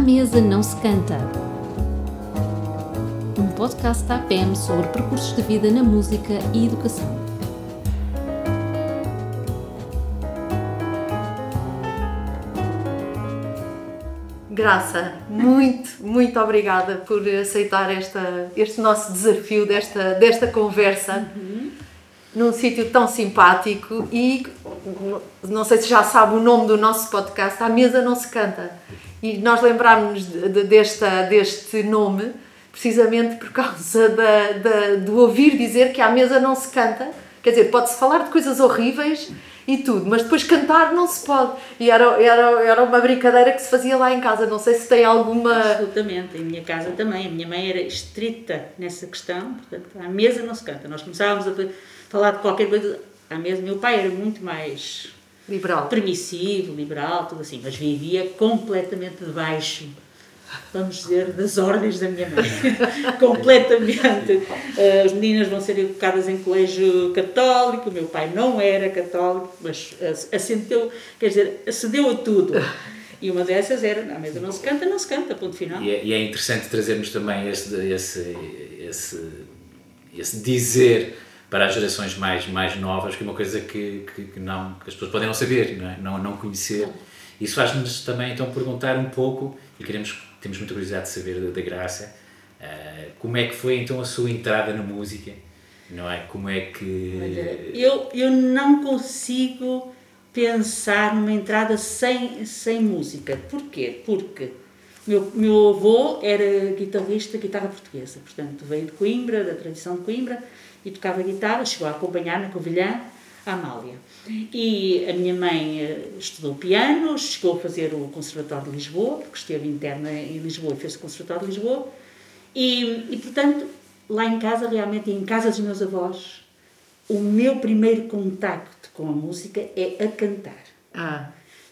mesa não se canta. Um podcast da APM sobre percursos de vida na música e educação. Graça, muito, muito obrigada por aceitar esta, este nosso desafio desta, desta conversa num sítio tão simpático e não sei se já sabe o nome do nosso podcast, A Mesa Não Se Canta. E nós de, desta, deste nome precisamente por causa da, da, do ouvir dizer que à mesa não se canta. Quer dizer, pode-se falar de coisas horríveis e tudo, mas depois cantar não se pode. E era, era, era uma brincadeira que se fazia lá em casa. Não sei se tem alguma. Absolutamente, em minha casa também. A minha mãe era estrita nessa questão, portanto, à mesa não se canta. Nós começávamos a falar de qualquer coisa à mesa. Meu pai era muito mais liberal. permissivo, liberal, tudo assim, mas vivia completamente debaixo vamos dizer, das ordens da minha mãe. Completamente. Uh, as meninas vão ser educadas em colégio católico, o meu pai não era católico, mas assentou, quer dizer, acedeu a tudo. E uma dessas era, na mesa não se canta, não se canta, ponto final. E é, e é interessante trazermos também esse, esse, esse, esse dizer para as gerações mais, mais novas, que é uma coisa que, que, que não, que as pessoas podem não saber, não, é? não, não conhecer. Isso faz-nos também então perguntar um pouco, e queremos temos muita curiosidade de saber da, da Graça, uh, como é que foi então a sua entrada na música, não é? Como é que... Eu, eu não consigo pensar numa entrada sem, sem música. Porquê? Porque meu, meu avô era guitarrista, guitarra portuguesa, portanto veio de Coimbra, da tradição de Coimbra, e tocava guitarra, chegou a acompanhar na Covilhã a Amália. E a minha mãe eh, estudou piano, chegou a fazer o Conservatório de Lisboa, porque esteve interna em Lisboa e fez o Conservatório de Lisboa. E, e, portanto, lá em casa, realmente, em casa dos meus avós, o meu primeiro contacto com a música é a cantar. Ah.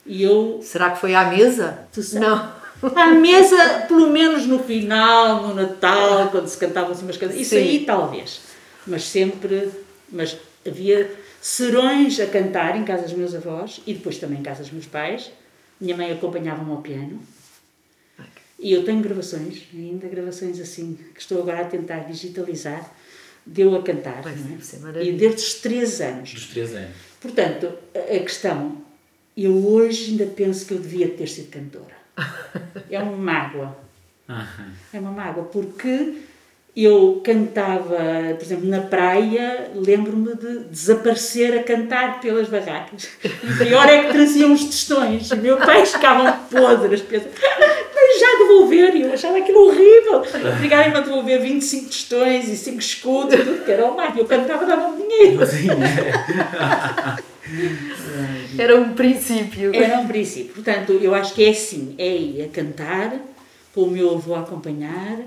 E eu... Será que foi à mesa? Não. À mesa, pelo menos no final, no Natal, quando se cantavam assim umas canções. Isso aí, talvez. Mas sempre... Mas havia serões a cantar em casa dos meus avós e depois também em casa dos meus pais. Minha mãe acompanhava-me ao piano. E eu tenho gravações, ainda gravações assim, que estou agora a tentar digitalizar, deu a cantar. não é? E desde os 3 anos. Dos 3 anos. Portanto, a questão, eu hoje ainda penso que eu devia ter sido cantora. É uma mágoa. É uma mágoa, porque eu cantava, por exemplo, na praia, lembro-me de desaparecer a cantar pelas barracas. E pior é que traziam os testões. Meus pais ficavam podres, pensam, mas já devolver. E eu achava aquilo horrível. Obrigarem-me a devolver 25 testões e 5 escudos, tudo que era o mais. Eu cantava, dava dinheiro. Era um princípio. Era um princípio. Portanto, eu acho que é assim: é ir a cantar, com o meu avô a acompanhar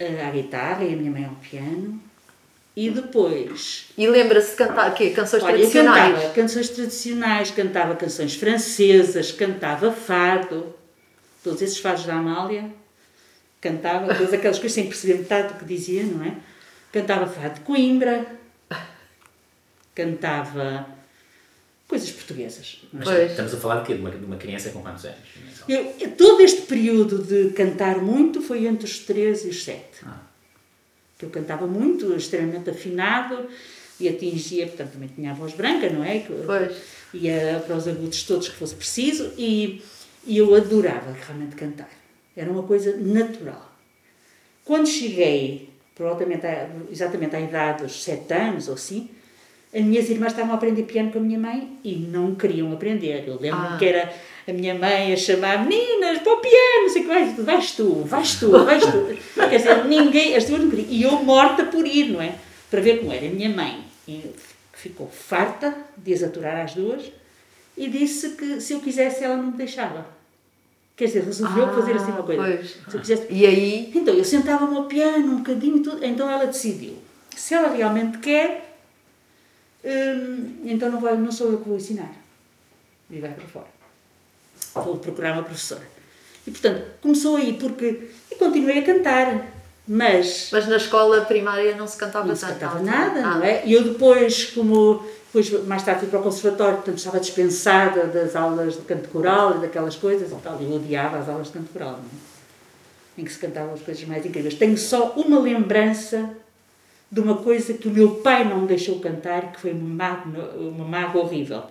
à guitarra e a minha mãe ao piano. E depois. E lembra-se de cantar quê? Canções olha, tradicionais? cantava canções tradicionais, cantava canções francesas, cantava fado, todos esses fados da Amália, cantava todas aquelas coisas sem perceber metade do que dizia, não é? Cantava fado de Coimbra, cantava coisas portuguesas. Mas pois. estamos a falar de quê? De uma, de uma criança com quantos anos? Eu, todo este período de cantar muito foi entre os 3 e os 7. Ah. Que eu cantava muito, extremamente afinado e atingia, portanto também tinha a voz branca, não é? Pois. Ia para os agudos todos que fosse preciso e, e eu adorava realmente cantar. Era uma coisa natural. Quando cheguei, provavelmente exatamente à idade dos 7 anos ou assim, as minhas irmãs estavam a aprender piano com a minha mãe e não queriam aprender. Eu lembro ah. que era a minha mãe a chamar meninas para o piano, sei que vais, vais tu, vais tu, vais tu. Quer dizer, ninguém, as duas não queriam. E eu morta por ir, não é? Para ver como era. A minha mãe ficou farta de as aturar às duas e disse que se eu quisesse ela não me deixava. Quer dizer, resolveu ah, fazer assim uma coisa. Pois. Se eu quisesse... E aí? Então, eu sentava-me ao piano um bocadinho e tudo. Então ela decidiu. Se ela realmente quer, Hum, então não, vai, não sou eu que vou ensinar. E vai para fora. Vou procurar uma professora. E portanto, começou aí, porque. E continuei a cantar. Mas Mas na escola primária não se cantava não se cantava nada, Ah, não é? E eu depois, como depois mais tarde fui para o conservatório, portanto estava dispensada das aulas de canto coral e daquelas coisas e tal, e eu odiava as aulas de canto coral, não é? em que se cantavam as coisas mais incríveis. Tenho só uma lembrança de uma coisa que o meu pai não me deixou cantar, que foi uma mágoa, uma mágoa horrível.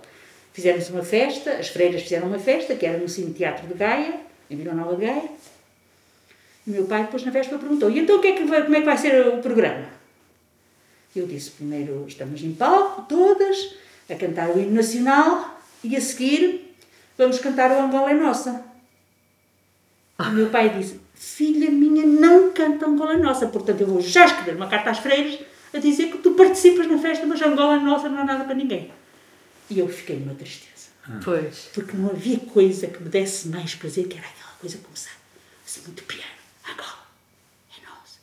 Fizemos uma festa, as freiras fizeram uma festa, que era no Cine Teatro de Gaia, em Vila Nova Gaia, e meu pai depois na festa perguntou, e então que é que vai, como é que vai ser o programa? Eu disse, primeiro estamos em palco, todas, a cantar o hino nacional, e a seguir vamos cantar o Angola é Nossa. O meu pai disse, filha minha, não canta Angola é Nossa, portanto eu vou já escrever uma carta às freiras a dizer que tu participas na festa, mas Angola é Nossa não é nada para ninguém. E eu fiquei numa tristeza Pois. porque não havia coisa que me desse mais prazer que era aquela coisa começar assim muito piano. Angola, é nosso.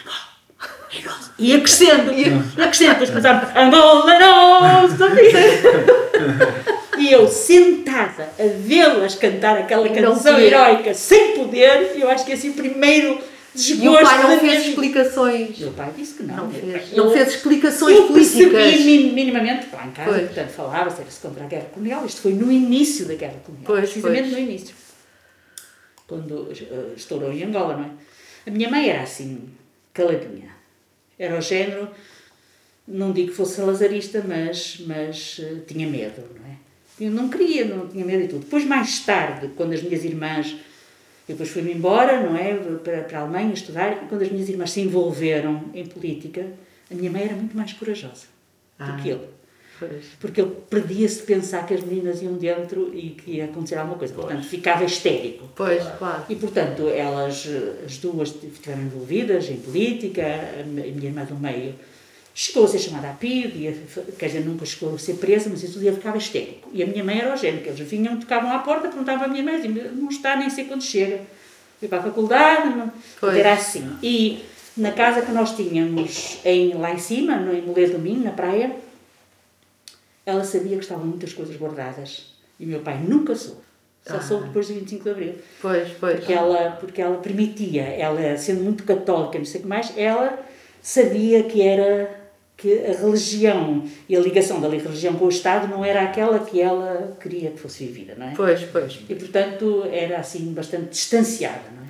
Angola, é nosso. Ia crescendo, ia, ia crescendo, depois começava Angola, é nosso. E eu sentada a vê-las cantar aquela E canção heroica sem poder, eu acho que esse é o primeiro desgosto E o pai não fez explicações. Meu pai disse que não. Não fez, não fez explicações eu percebi políticas. min- minimamente lá em casa, Pois. portanto, falava-se era-se contra a guerra colonial. Isto foi no início da guerra colonial. Pois, precisamente pois. no início. Quando eh, estourou em Angola, não é? A minha mãe era assim, caladinha. Era o género, não digo que fosse salazarista, mas, mas eh, tinha medo, não é? Eu não queria, não tinha medo e tudo. Depois, mais tarde, quando as minhas irmãs depois fui-me embora, não é? Para, para a Alemanha estudar, e quando as minhas irmãs se envolveram em política, a minha mãe era muito mais corajosa do Ah. que ele. Pois. Porque ele perdia-se de pensar que as meninas iam dentro e que ia acontecer alguma coisa. Portanto, ficava histérico. Pois, claro. E, portanto, elas, as duas, estiveram envolvidas em política, a minha irmã do meio chegou a ser chamada a PID, e a- quer dizer, nunca chegou a ser presa, mas isso dia ficava histérico. E a minha mãe era o género, que eles vinham, tocavam à porta, perguntavam à minha mãe, não está, nem sei quando chega. Fui para a faculdade, não... Pois. era assim. E na casa que nós tínhamos em, lá em cima, no, em do Minho, na praia, ela sabia que estavam muitas coisas guardadas. E o meu pai nunca soube. Só soube depois do 25 de Abril Pois, pois. porque ela, porque ela permitia, ela sendo muito católica, não sei o que mais, ela sabia que era que a religião e a ligação da religião com o Estado não era aquela que ela queria que fosse vivida, não é? Pois, pois. E portanto era assim bastante distanciada, não é?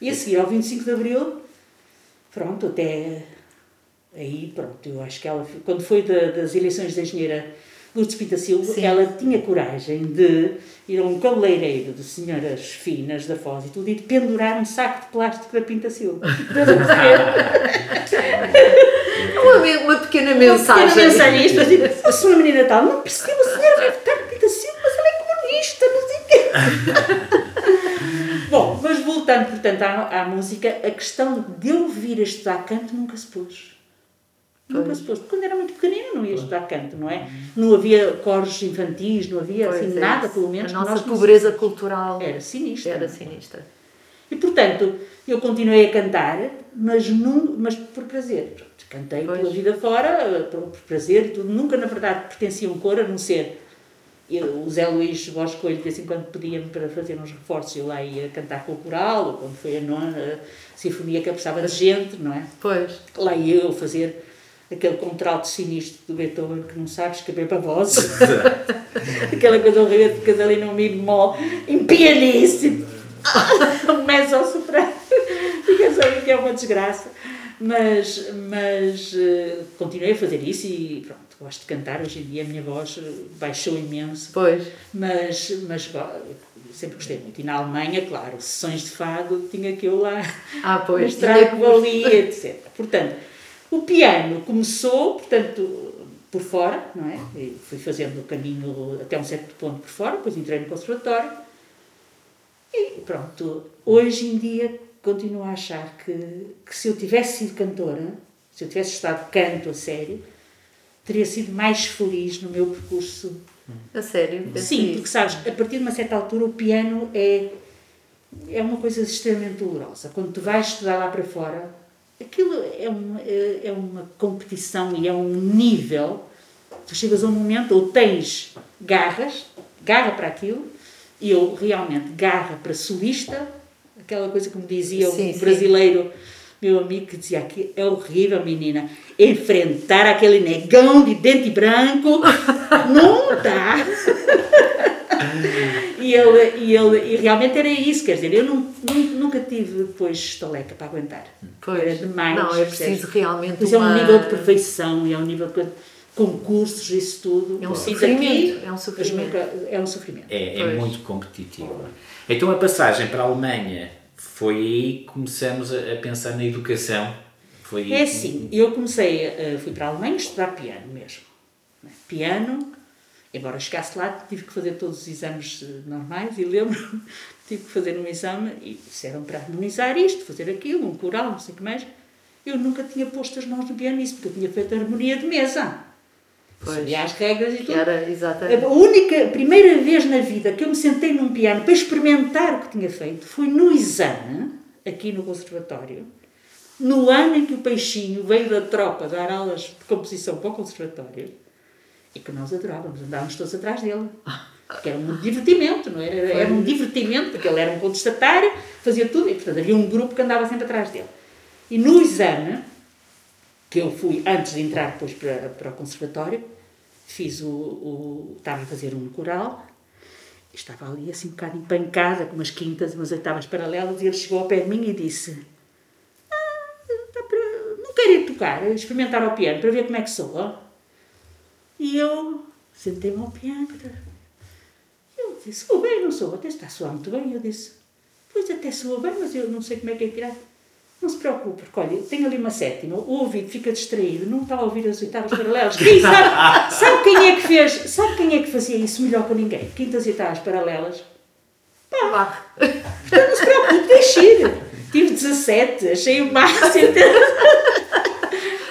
E a seguir ao 25 de Abril, pronto, até aí, pronto, eu acho que ela, quando foi da- das eleições da engenheira Lourdes Pita Silva, Sim. ela tinha coragem de ir a um cabeleireiro de senhoras finas da Foz e tudo e de pendurar um saco de plástico da Pinta Silva. Para Uma, uma pequena Pequena mensagem. mensagem, isto assim, a sua menina tal, não percebo, a senhora no Pinta Silva, mas ela é comunista, não sei o quê. Bom, mas voltando, portanto, à, à música, a questão de eu vir a estudar canto nunca se pôs. Nunca se pôs. Quando era muito pequenina não ia estudar canto, não é? Não havia coros infantis, não havia Pois assim é nada, pelo menos. A nossa pobreza cultural Era sinistra. era sinistra. E portanto, eu continuei a cantar, mas, num, mas por prazer. Cantei Pois. pela vida fora, por, por prazer, e tudo. Nunca, na verdade, pertencia a um coro, a não ser. Eu, o Zé Luís Borges Coelho, de vez em quando, pedia-me para fazer uns reforços, eu lá ia cantar com o coral, ou quando foi a nona a sinfonia que precisava de gente, não é? Pois. Lá ia eu fazer aquele contralto sinistro do Beethoven que não sabes escrever para voz. Aquela coisa horrível de ficas ali num mi bemol, em pianíssimo, um mezzo-soprano. Ficas ali que é uma desgraça. Mas, mas eh, continuei a fazer isso e pronto, gosto de cantar. Hoje em dia a minha voz eh, baixou imenso, Pois. mas, mas sempre gostei muito. E na Alemanha, claro, sessões de fado tinha que eu lá Ah, pois. mostrar que valia, etc. Portanto, o piano começou, portanto, por fora, não é? E fui fazendo o caminho até um certo ponto por fora, depois entrei no conservatório e pronto. Hoje em dia continuo a achar que, que se eu tivesse sido cantora, se eu tivesse estudado canto a sério, teria sido mais feliz no meu percurso A sério. Sim, porque sabes, a partir de uma certa altura o piano é, é uma coisa extremamente dolorosa. Quando tu vais estudar lá para fora, aquilo é uma, é é uma competição e é um nível. Tu chegas a um momento ou tens garras, garra para aquilo, e eu realmente garra para solista, aquela coisa como dizia Sim, o sim. brasileiro meu amigo que dizia que é horrível, menina, enfrentar aquele negão de dente branco, não dá. e, ele, e, ele, e realmente era isso, quer dizer, eu não, nunca tive depois estaleca para aguentar. Pois. Era demais. Não, é preciso percebes? realmente Pois é um uma- nível de perfeição e é um nível de concursos, isso tudo. É um sofrimento, é um sofrimento. é um sofrimento. É, é muito competitivo. Então a passagem para a Alemanha foi aí que começamos a, a pensar na educação. Foi É que- assim, eu comecei, a- fui para a Alemanha estudar piano mesmo. né? Piano, embora chegasse lá, tive que fazer todos os exames eh, normais e lembro, tive que fazer um exame e disseram para harmonizar isto, fazer aquilo, um coral, não sei o que mais. Eu nunca tinha posto as mãos no piano nisso, porque eu tinha feito harmonia de mesa. Pois. Sabia as regras e tudo. era, exatamente. A única, a primeira vez na vida que eu me sentei num piano para experimentar o que tinha feito foi no exame, aqui no conservatório, no ano em que o Peixinho veio da tropa dar aulas de composição para o conservatório e que nós adorávamos, andávamos todos atrás dele. Porque era um divertimento, não era? Era, era um divertimento, porque ele era um contestatário, fazia tudo, e portanto havia um grupo que andava sempre atrás dele. E no exame, que eu fui antes de entrar depois para, para o conservatório, fiz o, o. estava a fazer um coral, estava ali assim um bocado empancada, com umas quintas, umas oitavas paralelas, e ele chegou ao pé de mim e disse: ah, está para- Não quero ir tocar, experimentar ao piano para ver como é que soa. E eu sentei-me ao piano. Eu disse: Soa bem, não sou? Até está a soar muito bem. Eu disse: Pois até soa bem, mas eu não sei como é que é tirar. Não se preocupe, porque olha, tenho ali uma sétima, o ouvido fica distraído, não está a ouvir as oitavas paralelas. Quem sabe, sabe quem é que fez? Sabe quem é que fazia isso melhor que ninguém? Quintas e oitavas paralelas. Vá. Não se preocupe, deixe ir. Tive 17, achei o máximo.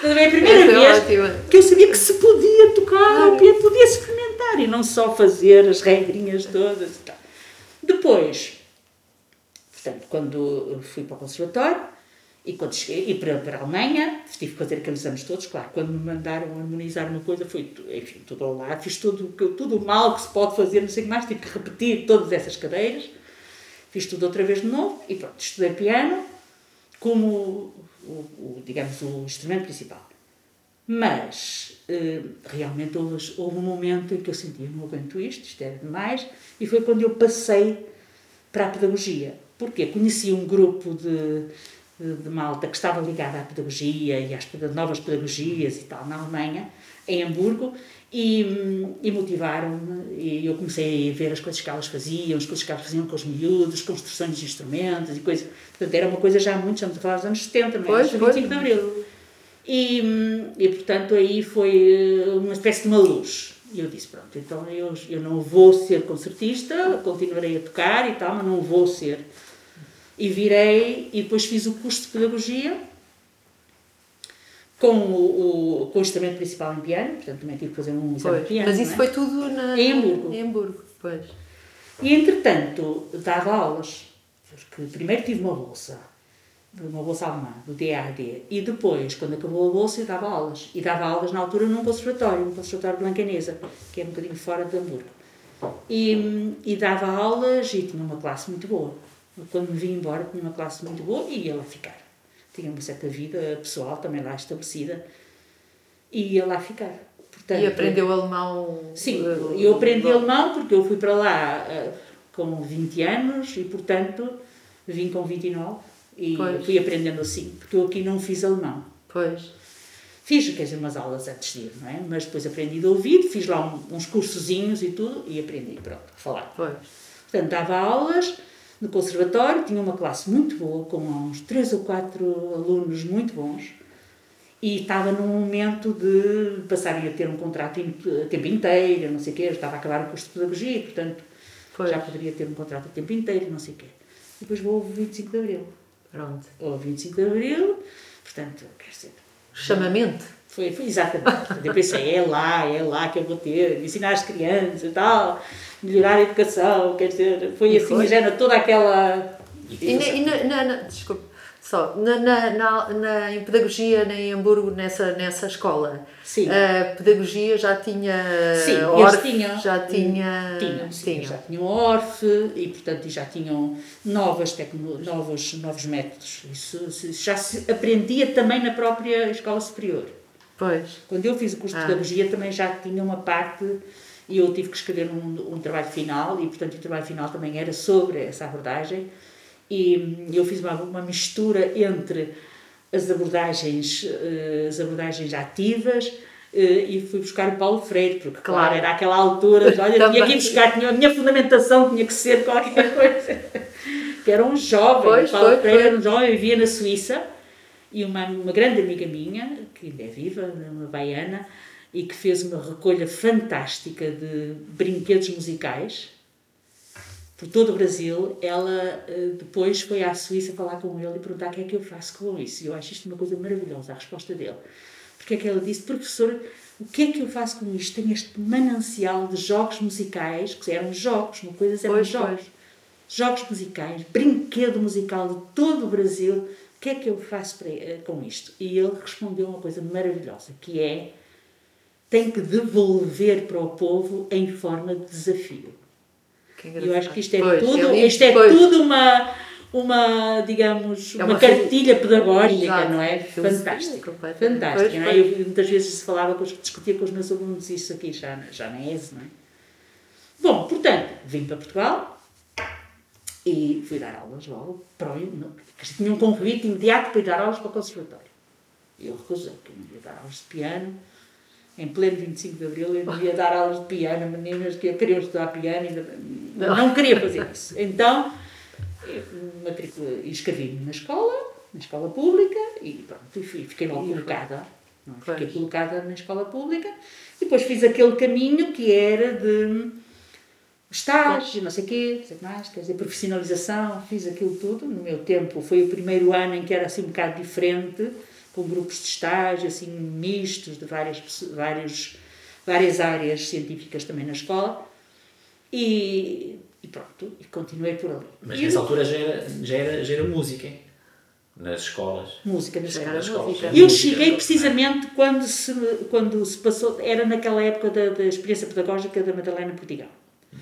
Mas é a primeira Essa é vez ótima. que eu sabia que se podia tocar, que podia-se experimentar e não só fazer as regrinhas todas e tal. Depois, portanto, quando fui para o conservatório e quando cheguei e para, para a Alemanha, tive que fazer aqueles anos todos, claro, quando me mandaram harmonizar uma coisa, foi, enfim, tudo ao lado, fiz tudo, tudo o mal que se pode fazer, não sei o que mais, tive que repetir todas essas cadeiras, fiz tudo outra vez de novo e pronto, estudei piano como, o, o- digamos, o instrumento principal. Mas eh, realmente houve, houve um momento em que eu senti, eu não aguento isto, isto é demais, e foi quando eu passei para a pedagogia. Porquê? Conheci um grupo de, de, malta que estava ligada à pedagogia e às novas pedagogias e tal, na Alemanha, em Hamburgo, e, hum, e motivaram-me, e eu comecei a ver as coisas que elas faziam, as coisas que elas faziam com os miúdos, construções de instrumentos e coisas. Portanto, era uma coisa já muito, estamos a falar dos anos 70, não é? Pois, Dos pois. 25 de Abril. E, hum, e portanto aí foi eh, uma espécie de uma luz. E eu disse, pronto, então eu, eu não vou ser concertista, continuarei a tocar e tal, mas não vou ser. E virei, e depois fiz o curso de pedagogia com o, o, com o instrumento principal em piano, portanto também tive que fazer um exame de piano. Mas isso é? foi tudo na, Em Hamburgo. Em Hamburgo, pois. E entretanto, dava aulas, porque primeiro tive uma bolsa, uma bolsa alemã, do DAD, e depois, quando acabou a bolsa, eu dava aulas. E dava aulas na altura num conservatório, um conservatório de Blancanesa, que é um bocadinho fora de Hamburgo. E, e dava aulas e tinha uma classe muito boa. Quando me vim embora, tinha uma classe muito boa e ia lá ficar. Tinha uma certa vida pessoal também lá estabelecida e ia lá ficar. Portanto, E aprendeu alemão. Sim, eh, eu aprendi alemão porque eu fui para lá eh, com 20 anos e, portanto, vim com 29 e Pois. fui aprendendo assim, porque eu aqui não fiz alemão. Pois. Fiz, quer dizer, umas aulas antes de ir, não é? Mas depois aprendi de ouvido, fiz lá um- uns cursozinhos e tudo e aprendi, pronto, a falar. Pois. Portanto, dava aulas no conservatório, tinha uma classe muito boa, com uns três ou quatro alunos muito bons, e estava num momento de passar a ter um contrato a tempo inteiro, não sei o quê, eu estava a acabar o curso de pedagogia, portanto, Pois. já poderia ter um contrato a tempo inteiro, não sei o quê. E depois vou ao 25 de Abril. Pronto. Ao 25 de Abril, portanto, quer dizer, Chamamento. foi, foi exatamente. Eu pensei, é lá, é lá que eu vou ter, ensinar as crianças e tal, melhorar a educação, quer dizer, foi E assim, foi. já era toda aquela. E, na, e na, na- na- desculpe, Só, na, na, na, na- em pedagogia na- em Hamburgo, nessa, nessa escola, Sim. a pedagogia já tinha Sim, eles ORF, tinham. já tinha. Tinham, sim, tinham. já tinham ORF e, portanto, e já tinham novas tecno, novos, novos métodos. Isso, se- já se aprendia também na própria escola superior. Pois. Quando eu fiz o curso de Ah. pedagogia também já tinha uma parte e eu tive que escrever um, um trabalho final e, portanto, o trabalho final também era sobre essa abordagem e hum, eu fiz uma, uma mistura entre as abordagens, eh, as abordagens ativas eh, e fui buscar o Paulo Freire, porque, claro, Claro. era aquela altura, de, olha, tinha que ir buscar, tinha, a minha fundamentação tinha que ser qualquer coisa. que era um jovem, Pois, Paulo pois, Freire pois. era um jovem, vivia na Suíça, e uma, uma grande amiga minha, que ainda é viva, uma baiana, e que fez uma recolha fantástica de brinquedos musicais por todo o Brasil, ela eh, depois foi à Suíça falar com ele e perguntar o que é que eu faço com isso. E eu acho isto uma coisa maravilhosa, a resposta dele. Porque é que ela disse, professora, o que é que eu faço com isto? Tenho este manancial de jogos musicais, que eram jogos, não coisas eram Pois, jogos. pois. Jogos musicais, brinquedo musical de todo o Brasil, o que é que eu faço para- eh, com isto? E ele respondeu uma coisa maravilhosa, que é tem que devolver para o povo em forma de desafio. Que eu acho que isto é Pois, tudo, lindo, isto é pois. tudo uma, uma digamos, É uma, uma cartilha pedagógica, Exato. não é? Completamente. Fantástica, Pois, não é? Eu muitas vezes falava, com os, discutia com os meus alunos isso aqui, já, já na ESE, não é? Bom, portanto, vim para Portugal e fui dar aulas logo, para o, tinha um convite imediato para ir dar aulas para o conservatório. Eu recusei, eu não ia dar aulas de piano. Em pleno 25 de Abril, eu não ia dar aulas de piano a meninas que queriam estudar piano. Ainda, não. queria fazer isso. Então, inscrevi-me na escola, na escola pública, e pronto, e fiquei logo colocada. não? Fiquei Pois. colocada na escola pública. E depois fiz aquele caminho que era de estágio, não sei o quê, não sei mais, quer dizer, profissionalização, fiz aquilo tudo. No meu tempo foi o primeiro ano em que era assim um bocado diferente, com grupos de estágio, assim, mistos de várias, vários, várias áreas científicas também na escola. E, e pronto, e continuei por ali. Mas E nessa altura já era, já era, já era música, hein? nas escolas. música Nas escolas. música. Eu cheguei não é? precisamente quando se, quando se passou, era naquela época da, da experiência pedagógica da Madalena Portugal.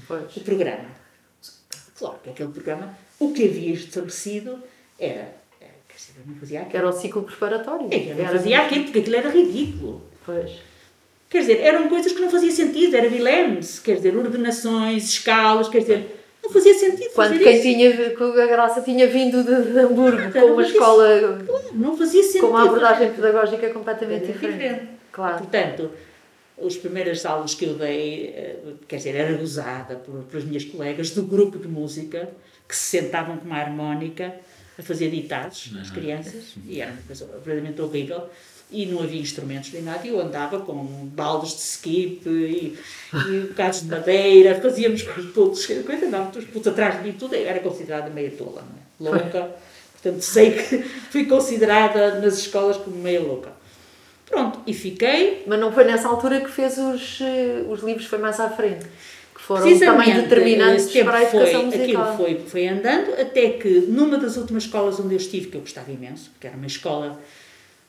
Pois. O programa. Claro que aquele programa, o que havia estabelecido era, eu não fazia aquilo. era o ciclo preparatório. Eu não Era- fazia aquilo, porque aquilo era ridículo. Pois. Quer dizer, eram coisas que não faziam sentido, era vilemes, quer dizer, ordenações, escalas, quer dizer, não fazia sentido Quando fazer quem isso. tinha, a Graça tinha vindo de, de Hamburgo com uma fazia escola Não fazia sentido. com uma abordagem pedagógica completamente diferente. diferente. Claro. Portanto, as primeiras aulas que eu dei, eh, quer dizer, era gozada por, pelas minhas colegas do grupo de música que se sentavam com uma harmónica a fazer ditados às crianças e era uma coisa verdadeiramente horrível e não havia instrumentos nem nada e eu andava com baldes de skip e, e bocados de madeira, fazíamos com os putos, coisa, andávamos os putos atrás de mim, tudo eu era considerada meia tola, não é? louca, portanto sei que fui considerada nas escolas como meia louca. Pronto, e fiquei Mas não foi nessa altura que fez os, eh, os livros, foi mais à frente. Que foram também determinantes para a educação foi, musical. Aquilo foi, foi andando até que numa das últimas escolas onde eu estive, que eu gostava imenso, porque era uma escola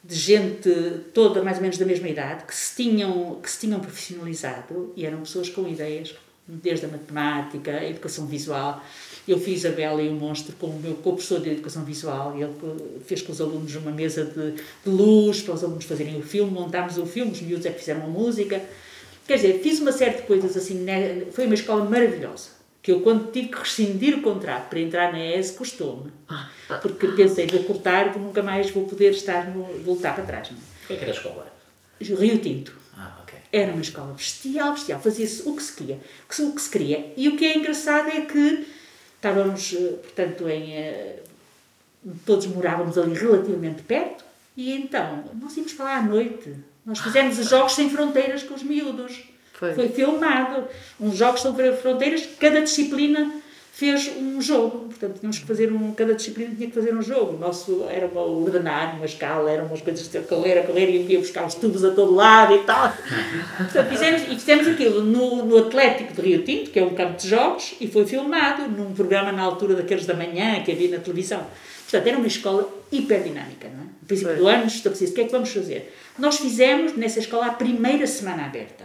de gente toda mais ou menos da mesma idade, que se tinham, que se tinham profissionalizado e eram pessoas com ideias, desde a matemática, a educação visual. Eu fiz a Bela e o Monstro com o meu co-professor de educação visual e ele fez com os alunos uma mesa de, de luz para os alunos fazerem o filme, montámos o filme, os miúdos é que fizeram a música. Quer dizer, fiz uma série de coisas assim, né? foi uma escola maravilhosa. Que eu, quando tive que rescindir o contrato para entrar na ES, custou-me. Porque pensei, vou cortar, que nunca mais vou poder estar no, voltar para trás. Não O que é que era a escola? é? Rio Tinto. Ah. Era uma escola bestial, bestial. Fazia-se o que se queria. O que se queria. E o que é engraçado é que estávamos, eh, portanto, em. eh, Todos morávamos ali relativamente perto. E então, nós íamos lá à noite. Nós fizemos os Jogos Sem Fronteiras com os miúdos. Foi. Foi filmado. Uns Jogos Sem Fronteiras, cada disciplina fez um jogo. Portanto, tínhamos que fazer um. Cada disciplina tinha que fazer um jogo. O nosso era uma ordenar, uma escala, eram umas coisas de correr, a correr e ia buscar os tubos a todo lado e tal. Portanto, fizemos, e fizemos aquilo no, no Atlético de Rio Tinto, que é um campo de jogos, e foi filmado num programa na altura daqueles da manhã que havia na televisão. Portanto, era uma escola hiperdinâmica, não é? No princípio Pois. do ano, estabelecia o que é que vamos fazer. Nós fizemos nessa escola a primeira semana aberta,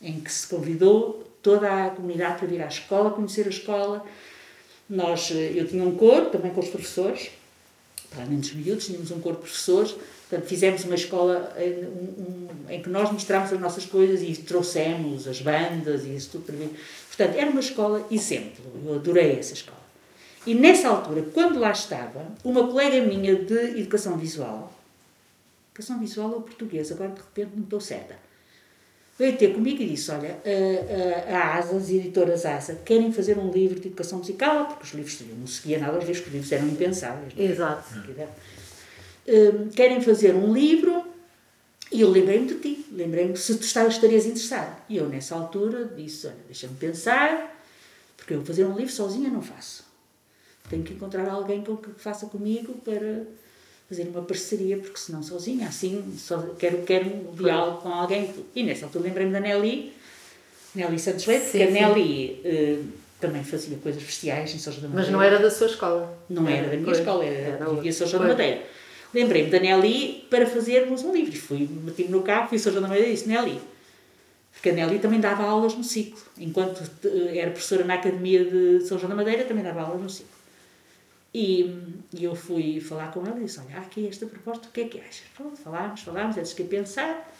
em que se convidou toda a comunidade para vir à escola, conhecer a escola. Nós, eh, eu tinha um coro, também com os professores, para além dos miúdos, tínhamos um coro de professores, portanto, fizemos uma escola em, um- um- em que nós mostramos as nossas coisas e trouxemos as bandas e isso tudo para vir. Portanto, era uma escola exemplo, eu adorei essa escola. E nessa altura, quando lá estava, uma colega minha de educação visual, educação visual ou português, agora de repente não estou certa, veio ter comigo e disse: Olha, a, a, a ASA, as editoras ASA, querem fazer um livro de educação musical, porque os livros, eu não seguia nada livros, porque os livros eram impensáveis. é? Exato. Hum, querem fazer um livro e eu lembrei-me de ti, lembrei-me se tu estarias interessado. E eu, nessa altura, disse: Olha, deixa-me pensar, porque eu fazer um livro sozinha não faço. Tenho que encontrar alguém com que faça comigo para fazer uma parceria, porque senão sozinha, assim, só quero, quero um diálogo com alguém. E nessa altura lembrei-me da Nelly, Nelly Santos Leite, porque a. Nelly eh, também fazia coisas bestiais em São João da Mas Madeira. não era da sua escola. Não era da minha Pois, escola, era, outra. vivia São João da. Madeira. Lembrei-me da Nelly para fazermos um livro. E Fui, meti-me no carro, fui a São João da Madeira e disse, Nelly. Porque a Nelly também dava aulas no ciclo. Enquanto eh, era professora na Academia de São João da Madeira, também dava aulas no ciclo. E, e eu fui falar com ela e disse, olha, aqui esta proposta, o que é que achas? Pronto, falámos, falámos, disse que pensar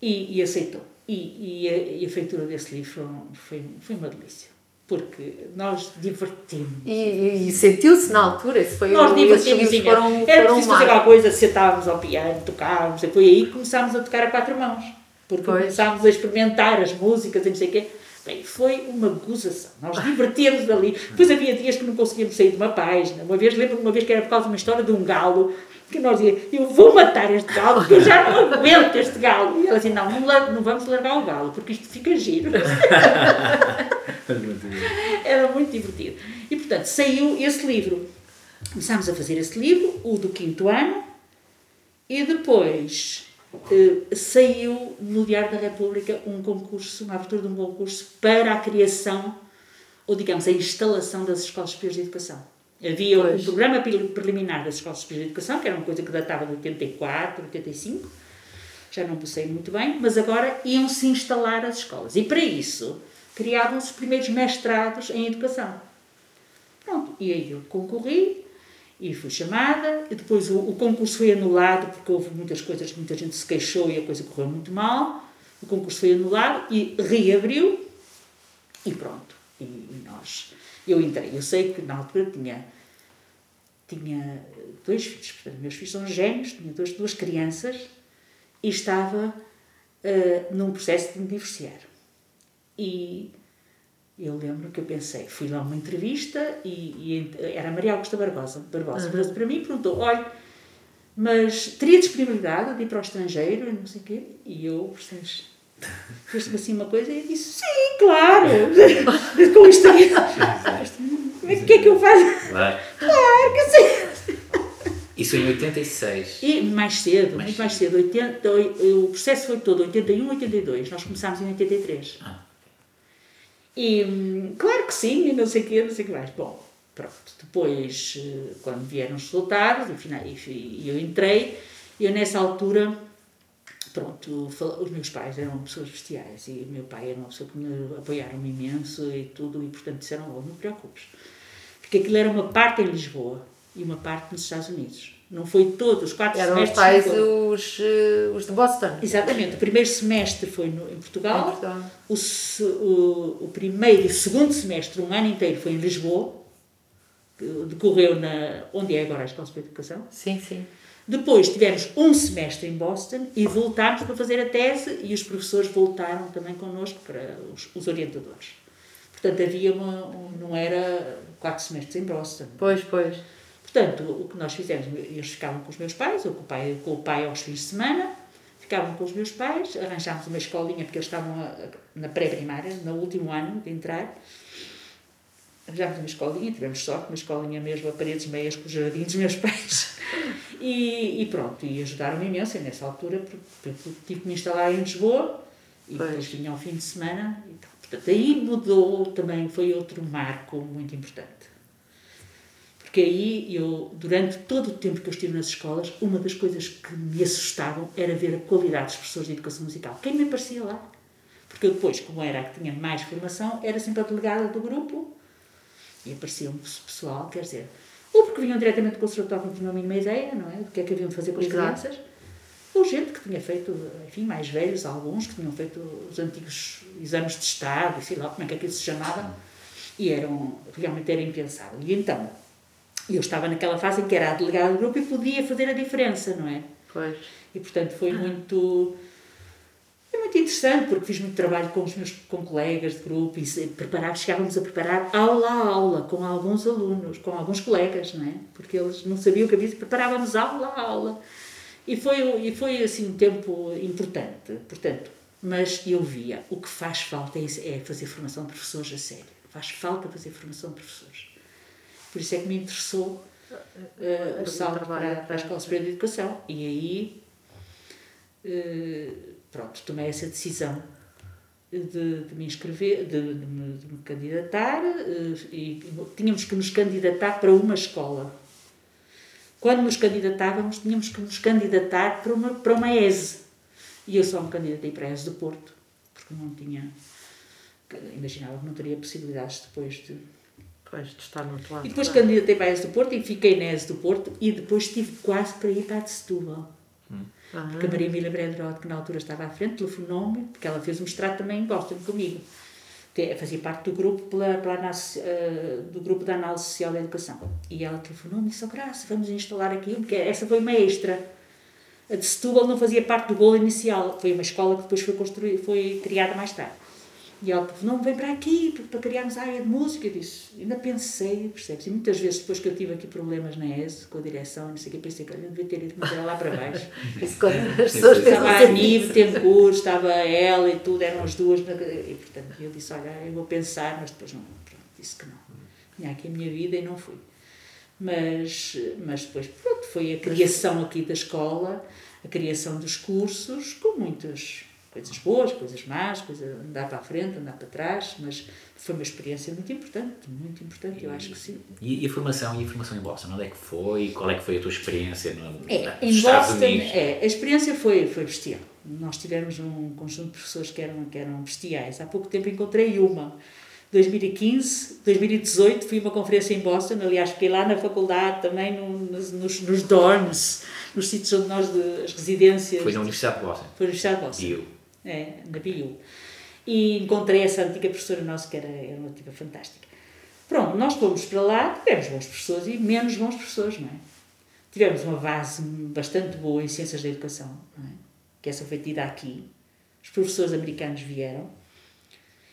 e, e aceitou. E, e, a, e a feitura desse livro foi, foi, uma delícia. Porque nós divertimos. E, sentiu-se na altura, foi Nós o, esses divertimos livros foram, Era foram preciso fazer alguma coisa, sentávamos ao piano, tocávamos, e foi aí que começámos a tocar a quatro mãos. Porque Pois. começámos a experimentar as músicas e não sei o quê. Bem, foi uma gozação. Nós divertíamos ali. Depois havia dias que não conseguíamos sair de uma página. Uma vez, lembro-me uma vez que era por causa de uma história de um galo, que nós dizíamos, eu vou matar este galo, porque eu já não aguento este galo. E ela dizia, não, não, não vamos largar o galo, porque isto fica giro. Era muito divertido. E, portanto, saiu esse livro. Começámos a fazer esse livro, o do quinto ano, e depois saiu no Diário da República um concurso, uma abertura de um concurso para a criação, ou digamos, a instalação das escolas superiores de educação. Havia um Pois. programa pre- preliminar das escolas superiores de educação, que era uma coisa que datava de 84, 85, já não sei muito bem, mas agora iam-se instalar as escolas. E para isso criavam-se os primeiros mestrados em educação. Pronto, e aí eu concorri e fui chamada, e depois o, o concurso foi anulado porque houve muitas coisas que muita gente se queixou e a coisa correu muito mal. O concurso foi anulado e reabriu e pronto. E, e nós, eu entrei. Eu sei que na altura tinha, tinha dois filhos, portanto, meus filhos são gêmeos, tinha duas, duas crianças e estava eh, num processo de me divorciar. E eu lembro que eu pensei, fui lá a uma entrevista e, e era a Maria Augusta Barbosa, Barbosa virou-se para mim perguntou, olha, mas teria disponibilidade de ir para o estrangeiro e não sei o quê? E eu, percebes, fez-me assim uma coisa e eu disse, sim, claro, com isto aqui, o que é que eu faço? Claro. Claro que sim. Isso em 86. E mais cedo, Mais muito mais cedo, 80, o processo foi todo 81, 82, nós começámos em 83. Ah. E hum, claro que sim, e não sei o quê, não sei o que mais. Bom, pronto, depois, eh, quando vieram os resultados, e eu entrei, eu nessa altura, pronto, os meus pais eram pessoas bestiais e o meu pai era uma pessoa que me apoiaram imenso e tudo, e portanto disseram, oh, não te preocupes, porque aquilo era uma parte em Lisboa e uma parte nos Estados Unidos. Não foi todo, os quatro Eram os semestres. não foram. os, eh, os de Boston. Exatamente, o primeiro semestre foi no, em Portugal, Em Portugal. O, o, o primeiro e o segundo semestre, um ano inteiro, foi em Lisboa, decorreu na, onde é agora a Escola de Educação. Sim, sim. Depois tivemos um semestre em Boston e voltámos para fazer a tese e os professores voltaram também connosco para os, os orientadores. Portanto, havia uma, um- não era quatro semestres em Boston. Pois, pois. Portanto, o que nós fizemos, eles ficavam com os meus pais, ou com o pai, com o pai aos fins de semana, ficavam com os meus pais, arranjámos uma escolinha, porque eles estavam na pré-primária, no último ano de entrar. Arranjámos uma escolinha, tivemos sorte, uma escolinha mesmo a paredes meias com o jardim dos meus pais. E, e pronto, e ajudaram-me imenso, nessa altura, porque, porque tive que me instalar em Lisboa, e Pois. depois vinha ao fim de semana. E, tal. portanto, aí mudou também, foi outro marco muito importante Porque aí eu, durante todo o tempo que eu estive nas escolas, uma das coisas que me assustavam era ver a qualidade dos professores de educação musical. Quem me aparecia lá? Porque eu depois, como era a que tinha mais formação, era sempre a delegada do grupo e aparecia um pessoal, quer dizer, ou porque vinham diretamente do conservatório, não tinham a mínima ideia, não é? Do que é que haviam de fazer com as Exato. crianças. Ou gente que tinha feito, enfim, mais velhos, alguns que tinham feito os antigos exames de Estado, sei lá como é que aquilo se chamava, e eram, realmente era impensável. E então, eu estava naquela fase em que era a delegada do grupo e podia fazer a diferença, não é? Pois. E portanto foi muito foi muito interessante porque fiz muito trabalho com os meus com colegas de grupo e preparar, chegávamos a preparar aula a aula com alguns alunos, com alguns colegas, não é? Porque eles não sabiam o que havia, preparávamos aula a aula. E foi, e foi assim um tempo importante, portanto, mas eu via, o que faz falta é, é fazer formação de professores a sério. Faz falta fazer formação de professores. Por isso é que me interessou eh, o salto para, para a Escola Superior de Educação. E aí, eh, pronto, tomei essa decisão de, de me inscrever, de, de me, de me candidatar eh, e tínhamos que nos candidatar para uma escola. Quando nos candidatávamos, tínhamos que nos candidatar para uma, para uma ESE. E eu só me candidatei para a ESE do Porto, porque não tinha. Imaginava que não teria possibilidades depois de, Pois, de estar no outro lado. e depois claro. candidatei para a ES do Porto e fiquei na ES do Porto e depois tive quase para ir para a de Setúbal. Ah, Porque a Maria Emília Brandrod, que na altura estava à frente, telefonou-me, porque ela fez um mestrado também em Boston comigo. Te- Fazia parte do grupo, pela, pela análise, eh, do grupo da análise social da educação. E ela telefonou-me e disse, oh, Graça, vamos instalar aqui, porque essa foi uma extra. A de Setúbal não fazia parte do golo inicial, foi uma escola que depois foi, construída, foi criada mais tarde. E ela telefonou-me, vem para aqui, para- criarmos a área de música. Eu disse, ainda pensei, percebes? E muitas vezes, depois que eu tive aqui problemas na ES, com a direção, não sei o que, pensei que eu devia ter ido mandar lá para baixo. Isso quando as pessoas Estava a sempre Nive, nisso. Tencourt, estava ela e tudo, eram as duas. E portanto, eu disse: Olha, eu vou pensar, mas depois não. Pronto, disse que não. Tinha aqui a minha vida e não fui. Mas, mas depois, pronto, foi a criação aqui da escola, a criação dos cursos, com muitas coisas boas, coisas más, coisa, andar para a frente, andar para trás, mas foi uma experiência muito importante, muito importante, eu acho que sim. E, e a formação, e a formação em Boston, onde é que foi? Qual é que foi a tua experiência no, É, em Estados Boston, Unidos? é, a experiência foi, foi bestial. Nós tivemos um conjunto de professores que eram, que eram bestiais. Há pouco tempo encontrei uma. 2015, 2018, fui a uma conferência em Boston, aliás, fiquei lá na faculdade também, no, nos, nos, nos dorms, nos sítios onde nós, de, as residências. Foi na Universidade de Boston. Foi na Universidade de Boston. E eu. É, na BU. E encontrei essa antiga professora nossa, que era, era uma tipa fantástica. Pronto, nós fomos para lá, tivemos bons professores e menos bons professores, não é? Tivemos uma base bastante boa em ciências da educação, não é? que essa foi tida aqui. Os professores americanos vieram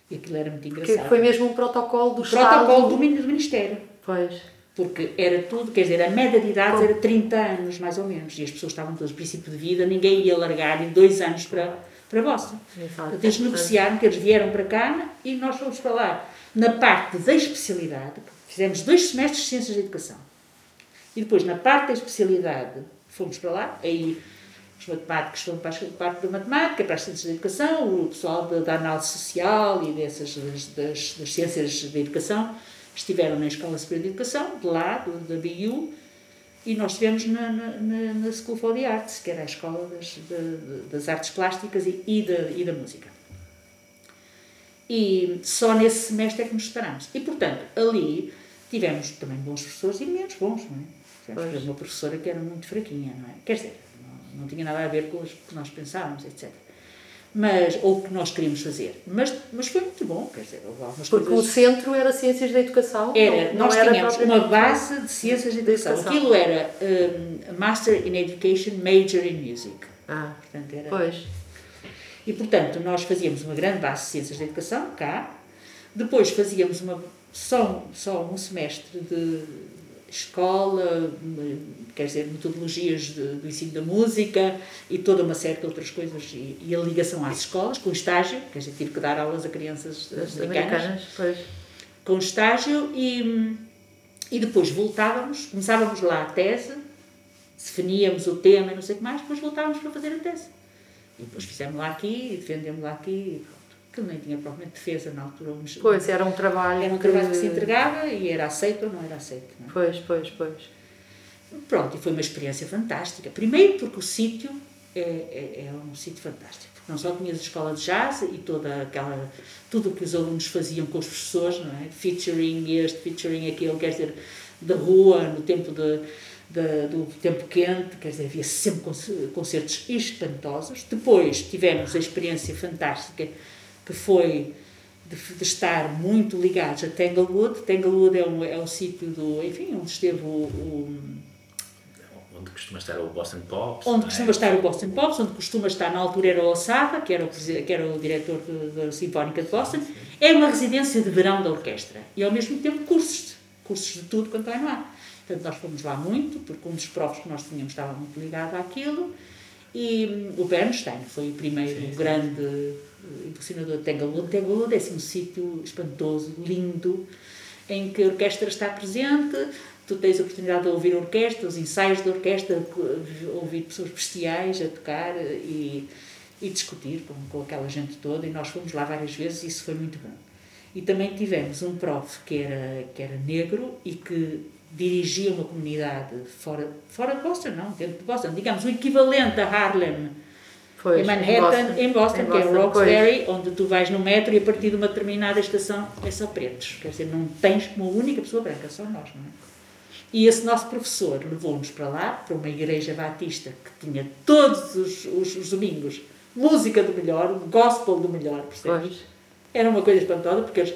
e aquilo era muito Porque engraçado. foi mesmo um protocolo do o protocolo Estado. do do Ministério. Pois. Porque era tudo, quer dizer, a média de idade era 30 anos, mais ou menos. E as pessoas estavam todas, princípio de vida, ninguém ia largar em dois anos para, para Boston. Exato. Portanto, eles negociaram que eles vieram para cá e nós fomos para lá. Na parte da especialidade, fizemos dois semestres de Ciências da Educação. E depois, na parte da especialidade, fomos para lá. Aí os matemáticos foram para a parte da matemática, para as ciências da educação, o pessoal da, da análise social e dessas, das, das, das ciências da educação estiveram na Escola Superior de Educação, de lá, do, da BU, e nós estivemos na, na, na, School for the Arts, que era a Escola das, das Artes Plásticas e, e, da, e da Música. E só nesse semestre é que nos separámos. E, portanto, ali tivemos também bons professores e menos bons, não é? Tivemos uma professora que era muito fraquinha, não é? Quer dizer, não, não tinha nada a ver com o que nós pensávamos, etc. Mas, ou o que nós queríamos fazer. Mas, mas foi muito bom, quer dizer, houve algumas Porque o coisas... centro era Ciências da Educação. Era, não, nós não era tínhamos uma propriamente- base de ciências de educação. educação. Aquilo era um, Master in Education, Major in Music. Ah, Portanto, era... pois. E, portanto, nós fazíamos uma grande base de ciências da educação, cá. Depois fazíamos uma, só, só um semestre de escola, quer dizer, metodologias de- do ensino da música e toda uma série de outras coisas. E, e a ligação às escolas, com estágio, quer dizer, tive que dar aulas a crianças As americanas americanas, com estágio e, e depois voltávamos, começávamos lá a tese, definíamos o tema e não sei o que mais, depois voltávamos para fazer a tese. E depois fizemos lá aqui, defendemos lá aqui, e aquilo nem tinha propriamente defesa na altura. Mas, Pois, era um trabalho. era um trabalho que se entregava e era aceito ou não era aceito. Não é? Pois, pois, pois. Pronto, e foi uma experiência fantástica. Primeiro porque o sítio é, é, é um sítio fantástico. Porque não só tinhas a escola de jazz e toda aquela, tudo o que os alunos faziam com os professores, não é? Featuring este, featuring aquele, quer dizer, da rua, no tempo de, de- do tempo quente, quer dizer, havia sempre conce- concertos espantosos. Depois tivemos a experiência fantástica que foi de, de estar muito ligados a Tanglewood. Tanglewood é um, é um sítio do, enfim, onde esteve o- o Onde costuma estar o Boston Pops. onde é? costuma estar o Boston Pops, onde costuma estar na altura era o Osada, que era o, que era o diretor da Sinfónica de Boston, é uma residência de verão da orquestra e ao mesmo tempo cursos, cursos de tudo quanto no ar. Portanto, nós fomos lá muito, porque um dos profs que nós tínhamos estava muito ligado àquilo e o Bernstein foi o primeiro grande eh, impulsionador de Tanglewood. Tanglewood é assim um sítio espantoso, lindo, em que a orquestra está presente, tu tens a oportunidade de ouvir a orquestra, os ensaios da orquestra, ouvir pessoas bestiais a tocar eh, e, e discutir com, com aquela gente toda, e nós fomos lá várias vezes e isso foi muito bom. E também tivemos um prof que era, que era negro e que dirigia uma comunidade fora, fora de Boston, não, dentro de Boston, digamos, o equivalente a Harlem Pois, em Manhattan, em Boston, Em que é Boston, Roxbury, onde tu vais no metro e a partir de uma determinada estação é só pretos. Quer dizer, não tens uma única pessoa branca, só nós, não é? E esse nosso professor levou-nos para lá, para uma igreja batista que tinha todos os, os, os domingos música do melhor, gospel do melhor, percebes? Pois. Era uma coisa espantosa, porque eles,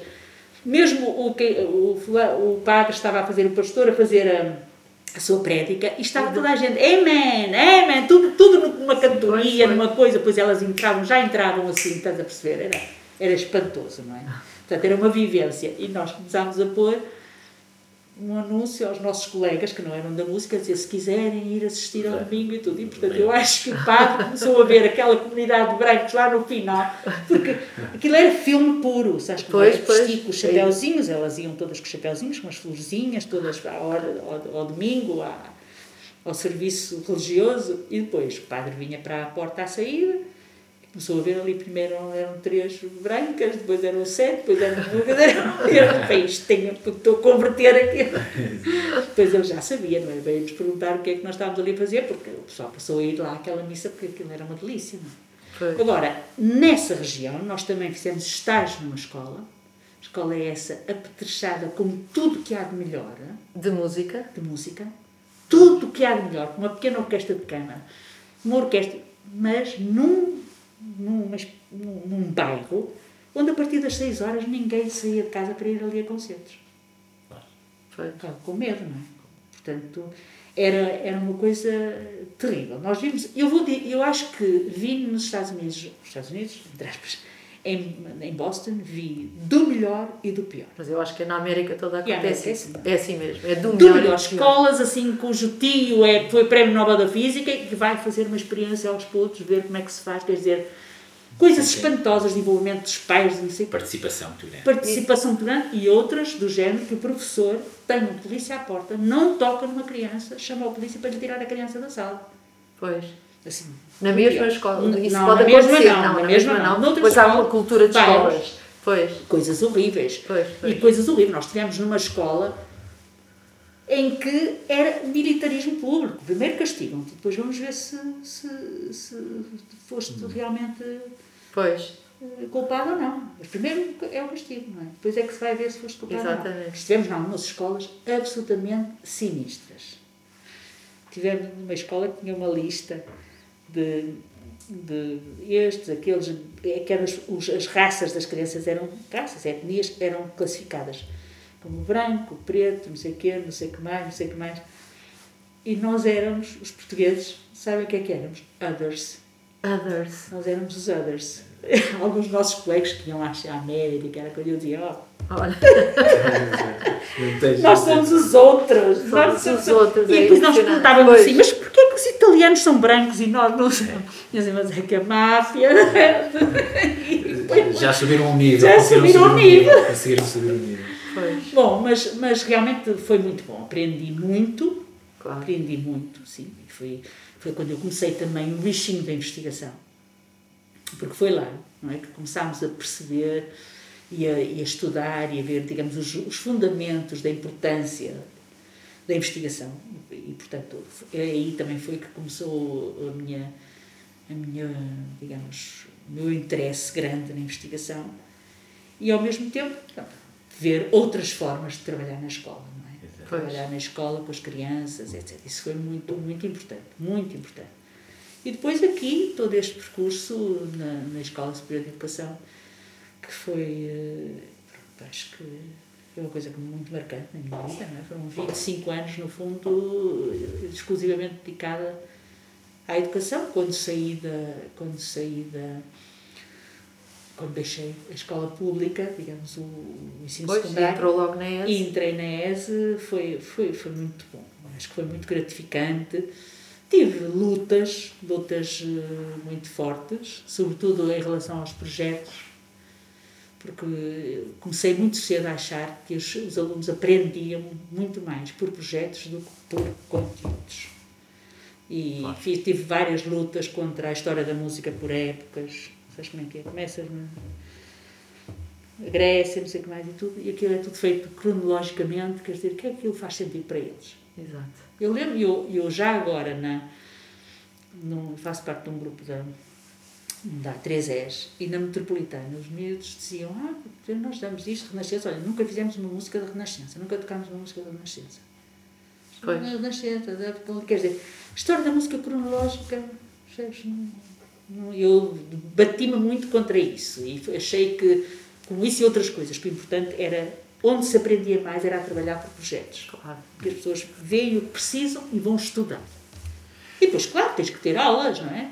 mesmo o, que, o, o padre estava a fazer, o pastor a fazer a, a sua prédica, e estava toda a gente, Amen, Amen, tudo, tudo numa cantoria, numa coisa, pois elas entravam, já entravam assim, estás a perceber? Era, era espantoso, não é? Portanto, era uma vivência. E nós começámos a pôr um anúncio aos nossos colegas que não eram da música, a dizer se quiserem ir assistir ao domingo e tudo. E portanto eu acho que o padre começou a ver aquela comunidade de brancos lá no final, porque aquilo era filme puro, sabes? como Pois, era pois. vestir com os chapéuzinhos, elas iam todas com os chapéuzinhos, com as florzinhas, todas à hora, ao, ao domingo, à, ao serviço religioso, e depois o padre vinha para a porta à saída, começou a ver ali, primeiro eram três brancas, depois eram sete, depois eram eram bem, isto tenho, estou a converter aqui. Depois ele já sabia, não é? Veio-nos perguntar o que é que nós estávamos ali a fazer, porque o pessoal passou a ir lá àquela missa, porque aquilo era uma delícia, não é? Agora, nessa região, nós também fizemos estágio numa escola, a escola é essa, apetrechada com tudo que há de melhor, De música. de música, tudo o que há de melhor, com uma pequena orquestra de câmara, uma orquestra, mas num, num, num, num bairro onde a partir das 6 horas ninguém saía de casa para ir ali a concertos. Pois. Ficava com medo, não é? Portanto, era, era uma coisa terrível. Nós vimos, eu, vou, eu acho que vi nos Estados Unidos, nos Estados Unidos, entre aspas, em, em Boston, vi do melhor e do pior. Mas eu acho que na América toda acontece é assim. É assim mesmo. É do do melhor. melhor. Escolas assim cujo tio é, foi prémio Nobel da Física e que vai fazer uma experiência aos putos, ver como é que se faz, quer dizer, coisas Sim. espantosas de envolvimento dos pais, não sei. Participação grande. participação grande e outras do género que o professor tem um polícia à porta, não toca numa criança, chama o polícia para lhe tirar a criança da sala. Pois. Assim, Na mesma escola. Não, Isso não, pode acontecer. não, não, na mesma mesma não. não. Pois há uma cultura de escolas. Pois. coisas horríveis. Pois, pois. E coisas horríveis. Nós estivemos numa escola em que era militarismo público. Primeiro castigam-te, depois vamos ver se, se, se foste realmente Pois. eh, culpado ou não. Mas primeiro é o castigo, não é? Depois é que se vai ver se foste culpado ou Exatamente. não. Estivemos em algumas escolas absolutamente sinistras. Tivemos numa escola que tinha uma lista de, de estes, aqueles, é que eram os, os- as raças das crianças eram, raças, etnias, eram classificadas como branco, preto, não sei o quê, não sei o que mais, não sei o que mais. E nós éramos, os portugueses, sabem o que é que éramos? Others. Others. Nós éramos os others. Alguns dos nossos colegas que iam à à América, era quando eu dizia, ó, Olha. Não tens- nós somos os outros. nós Somos os outros, E é depois nós impressionante. perguntávamos assim, mas porquê que os italianos são brancos e nós não somos? Eu dizia, mas é que a máfia... Depois- Já subiram um nível. Já subiram subir um nível. Conseguiram subir um nível. Pois. Bom, mas, mas realmente foi muito bom. Aprendi muito, Claro. aprendi muito, sim. Foi, foi quando eu comecei também o bichinho da investigação. Porque foi lá, não é? Que começámos a perceber e a, e a estudar e a ver, digamos, os, os fundamentos da importância da investigação. E, portanto, aí também foi que começou a minha, a minha digamos, o meu interesse grande na investigação e, ao mesmo tempo, ver outras formas de trabalhar na escola, não é? Trabalhar na escola com as crianças, etc. Isso foi muito, muito importante, muito importante. E depois aqui, todo este percurso na, na Escola Superior de Educação, que foi, eh, acho que foi uma coisa muito marcante na minha vida, não é? Foram 25 anos, no fundo, exclusivamente dedicada à educação, quando saí da... Quando saí da quando deixei a escola pública, digamos, o, ensino pois, secundário. entrou logo na ESE. E entrei na ESE, foi, foi, foi muito bom. Acho que foi muito gratificante. Tive lutas, lutas uh, muito fortes, sobretudo em relação aos projetos, porque comecei muito cedo a achar que os, os alunos aprendiam muito mais por projetos do que por conteúdos. E claro. fiz, tive várias lutas contra a história da música por épocas. Sabes como é que é? Começas na Grécia, não sei o que mais e tudo, e aquilo é tudo feito cronologicamente, quer dizer, que aquilo faz sentido para eles. Exato. Eu lembro, eu, eu já agora na, no, faço parte de um grupo da, da 3S e na Metropolitana os miúdos diziam: Ah, nós damos isto, Renascença. Olha, nunca fizemos uma música da Renascença, nunca tocámos uma música da Renascença. Pois. Renascença, quer dizer, história da música cronológica, eu bati-me muito contra isso e achei que, como isso e outras coisas, que o importante era onde se aprendia mais era a trabalhar por projetos. Claro. Porque as pessoas veem o que precisam e vão estudar. E depois, claro, tens que ter aulas, não é?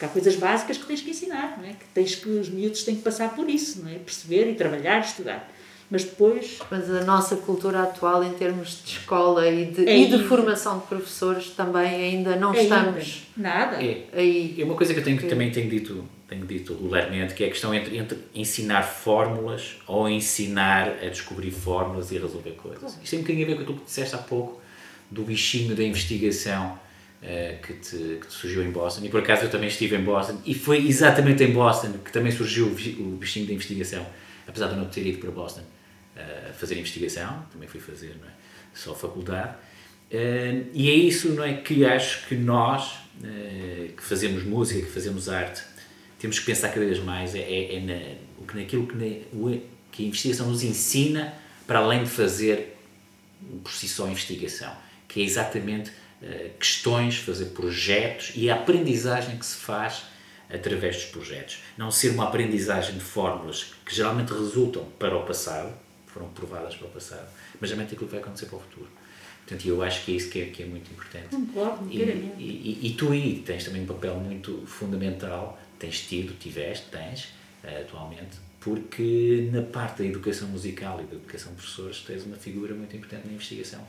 Porque há coisas básicas que tens que ensinar, não é? Que tens que os miúdos têm que passar por isso, não é? Perceber e trabalhar, estudar. Mas depois. Mas a nossa cultura atual, em termos de escola e de, é e de formação de professores, também ainda não é estamos. Nada. É, aí, é uma coisa que eu tenho, que também tenho dito, tenho dito regularmente, que é a questão entre, entre ensinar fórmulas ou ensinar a descobrir fórmulas e a resolver coisas. Isto tem um bocadinho a ver com aquilo que disseste há pouco, do bichinho da investigação. Uh, que, te, que te surgiu em Boston, e por acaso eu também estive em Boston, e foi exatamente em Boston que também surgiu o bichinho da investigação, apesar de eu não ter ido para Boston a fazer investigação, também fui fazer é? só faculdade. Uh, e é isso não é, que acho que nós, que fazemos música, que fazemos arte, temos que pensar cada vez mais é, é, na, naquilo que, na, que a investigação nos ensina, para além de fazer por si só investigação, que é exatamente questões, fazer projetos e a aprendizagem que se faz através dos projetos. Não ser uma aprendizagem de fórmulas que geralmente resultam para o passado, foram provadas para o passado, mas também aquilo que vai acontecer para o futuro. Portanto, eu acho que é isso que é, que é muito importante. Concordo, e, e, e, e tu aí tens também um papel muito fundamental, tens tido, tiveste, tens, uh, atualmente, porque na parte da educação musical e da educação de professores tens uma figura muito importante na investigação.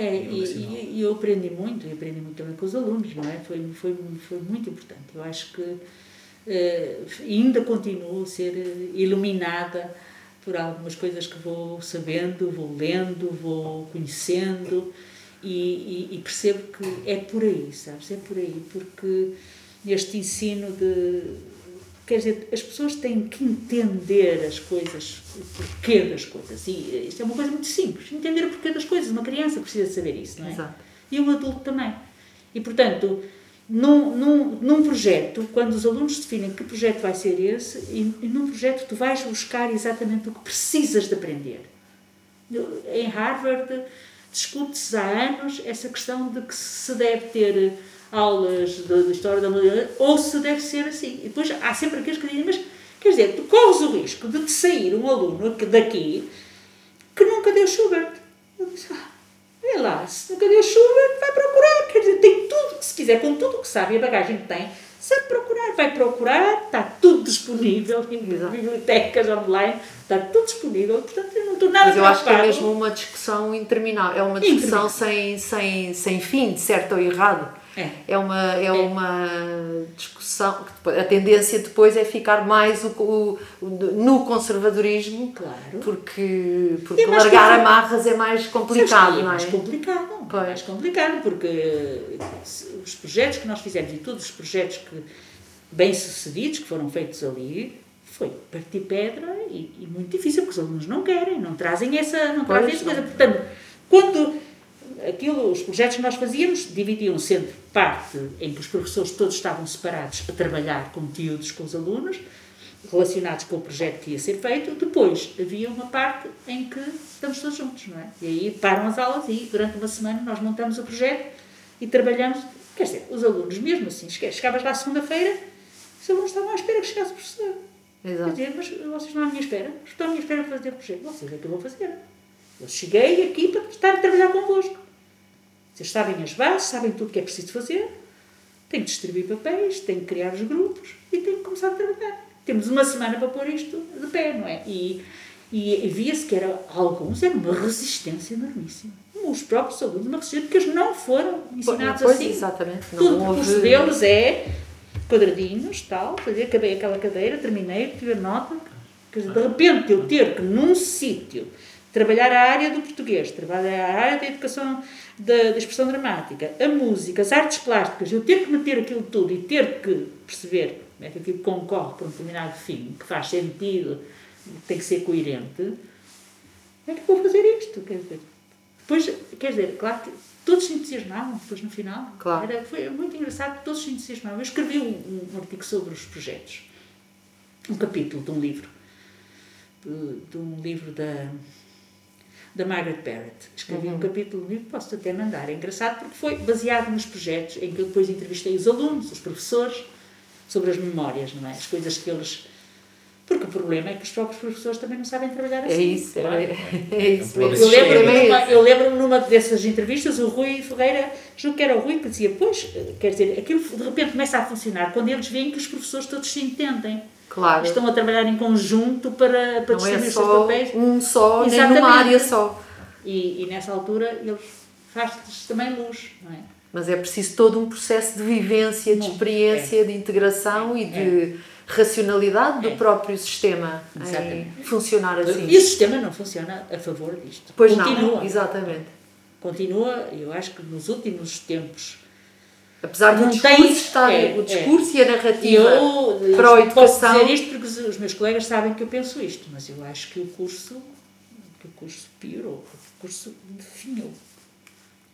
É, e, e, eu aprendi muito, e aprendi muito também com os alunos, não é? Foi, foi, foi muito importante. Eu acho que uh, ainda continuo a ser iluminada por algumas coisas que vou sabendo, vou lendo, vou conhecendo e, e, e, percebo que é por aí, sabes? É por aí, porque este ensino de. Quer dizer, as pessoas têm que entender as coisas, o porquê das coisas. E isto é uma coisa muito simples. Entender o porquê das coisas. Uma criança precisa saber isso, não é? Exato. E um adulto também. E, portanto, num, num, num projeto, quando os alunos definem que projeto vai ser esse, e, e num projeto tu vais buscar exatamente o que precisas de aprender. Em Harvard discute-se há anos essa questão de que se deve ter aulas de, de história da mulher ou se deve ser assim. E depois há sempre aqueles que dizem, mas quer dizer, tu corres o risco de te sair um aluno daqui que nunca deu Schubert. Eu disse, ah, Vê lá, se nunca deu chuva, vai procurar. Quer dizer, tem tudo que se quiser, com tudo o que sabe e a bagagem que tem, sabe procurar, vai procurar, está tudo disponível bibliotecas online, está tudo disponível, portanto eu não estou nada Mas eu acho que é mesmo uma discussão interminável, é uma discussão sem, sem, sem fim, de certo ou errado. É. É, uma, é, é, uma discussão. A tendência depois é ficar mais o, o, no conservadorismo, claro. porque, porque largar amarras é mais complicado, é é? mais complicado, pois. mais complicado, porque os projetos que nós fizemos e todos os projetos que, bem-sucedidos que foram feitos ali, foi partir pedra e, e, muito difícil, porque os alunos não querem, não trazem essa, não trazem essa coisa. Portanto, quando aquilo, os projetos que nós fazíamos dividiam-se entre parte em que os professores todos estavam separados a trabalhar conteúdos com os alunos, relacionados com o projeto que ia ser feito, depois havia uma parte em que estamos todos juntos, não é? E aí param as aulas e durante uma semana nós montamos o projeto e trabalhamos, quer dizer, os alunos mesmo assim, chegavas lá segunda-feira, os alunos estavam à espera que chegasse o professor. Exato. Quer dizer, mas vocês estão à minha espera, estão à minha espera para fazer o projeto, vocês é que eu vou fazer. Eu cheguei aqui para estar a trabalhar convosco. Vocês sabem as bases, sabem tudo o que é preciso fazer, tenho que distribuir papéis, tenho que criar os grupos e tenho que começar a trabalhar. Temos uma semana para pôr isto de pé, não é? E, e via-se que era, alguns era uma resistência enormíssima. Os próprios alunos, uma resistência, porque eles não foram ensinados pois, assim. Exatamente. Não Tudo houve... curso deles é quadradinhos, tal, fazer, acabei aquela cadeira, terminei, tive a nota. Dizer, de repente eu ter que, num sítio, trabalhar a área do português, trabalhar a área da educação, da, da, expressão dramática, a música, as artes plásticas, eu ter que meter aquilo tudo e ter que perceber como é que aquilo concorre para um determinado fim, que faz sentido, tem que ser coerente, é que vou fazer isto? Quer dizer, depois, quer dizer, claro que todos se entusiasmavam depois no final. Claro. Era, foi muito engraçado, todos se entusiasmavam. Eu escrevi um, um artigo sobre os projetos, um capítulo de um livro, de, de um livro da da Margaret Barrett. Escrevi uhum. um capítulo do livro, posso até mandar. É engraçado porque foi baseado nos projetos em que eu depois entrevistei os alunos, os professores, sobre as memórias, não é? As coisas que eles. Porque o problema é que os próprios professores também não sabem trabalhar é assim. É isso, é, é, é isso. Eu lembro-me numa, eu lembro numa dessas entrevistas, o Rui Ferreira, julgo que era o Rui, que dizia: Pois, quer dizer, aquilo de repente começa a funcionar quando eles veem que os professores todos se entendem. Claro. Estão a trabalhar em conjunto para, para não é distribuir é os seus papéis. Um só, Exatamente. nem numa área só. E, e nessa altura eles faz-se também luz, não é? Mas é preciso todo um processo de vivência, de experiência, é. de integração e de é. racionalidade do é. próprio sistema em funcionar assim. E o sistema não funciona a favor disto. Pois Continua. não, exatamente. Continua, eu acho que nos últimos tempos Apesar do discurso estar, é, o discurso é. e a narrativa eu, para a educação. Posso dizer isto porque os meus colegas sabem que eu penso isto, mas eu acho que o curso, que o curso piorou, o curso definhou.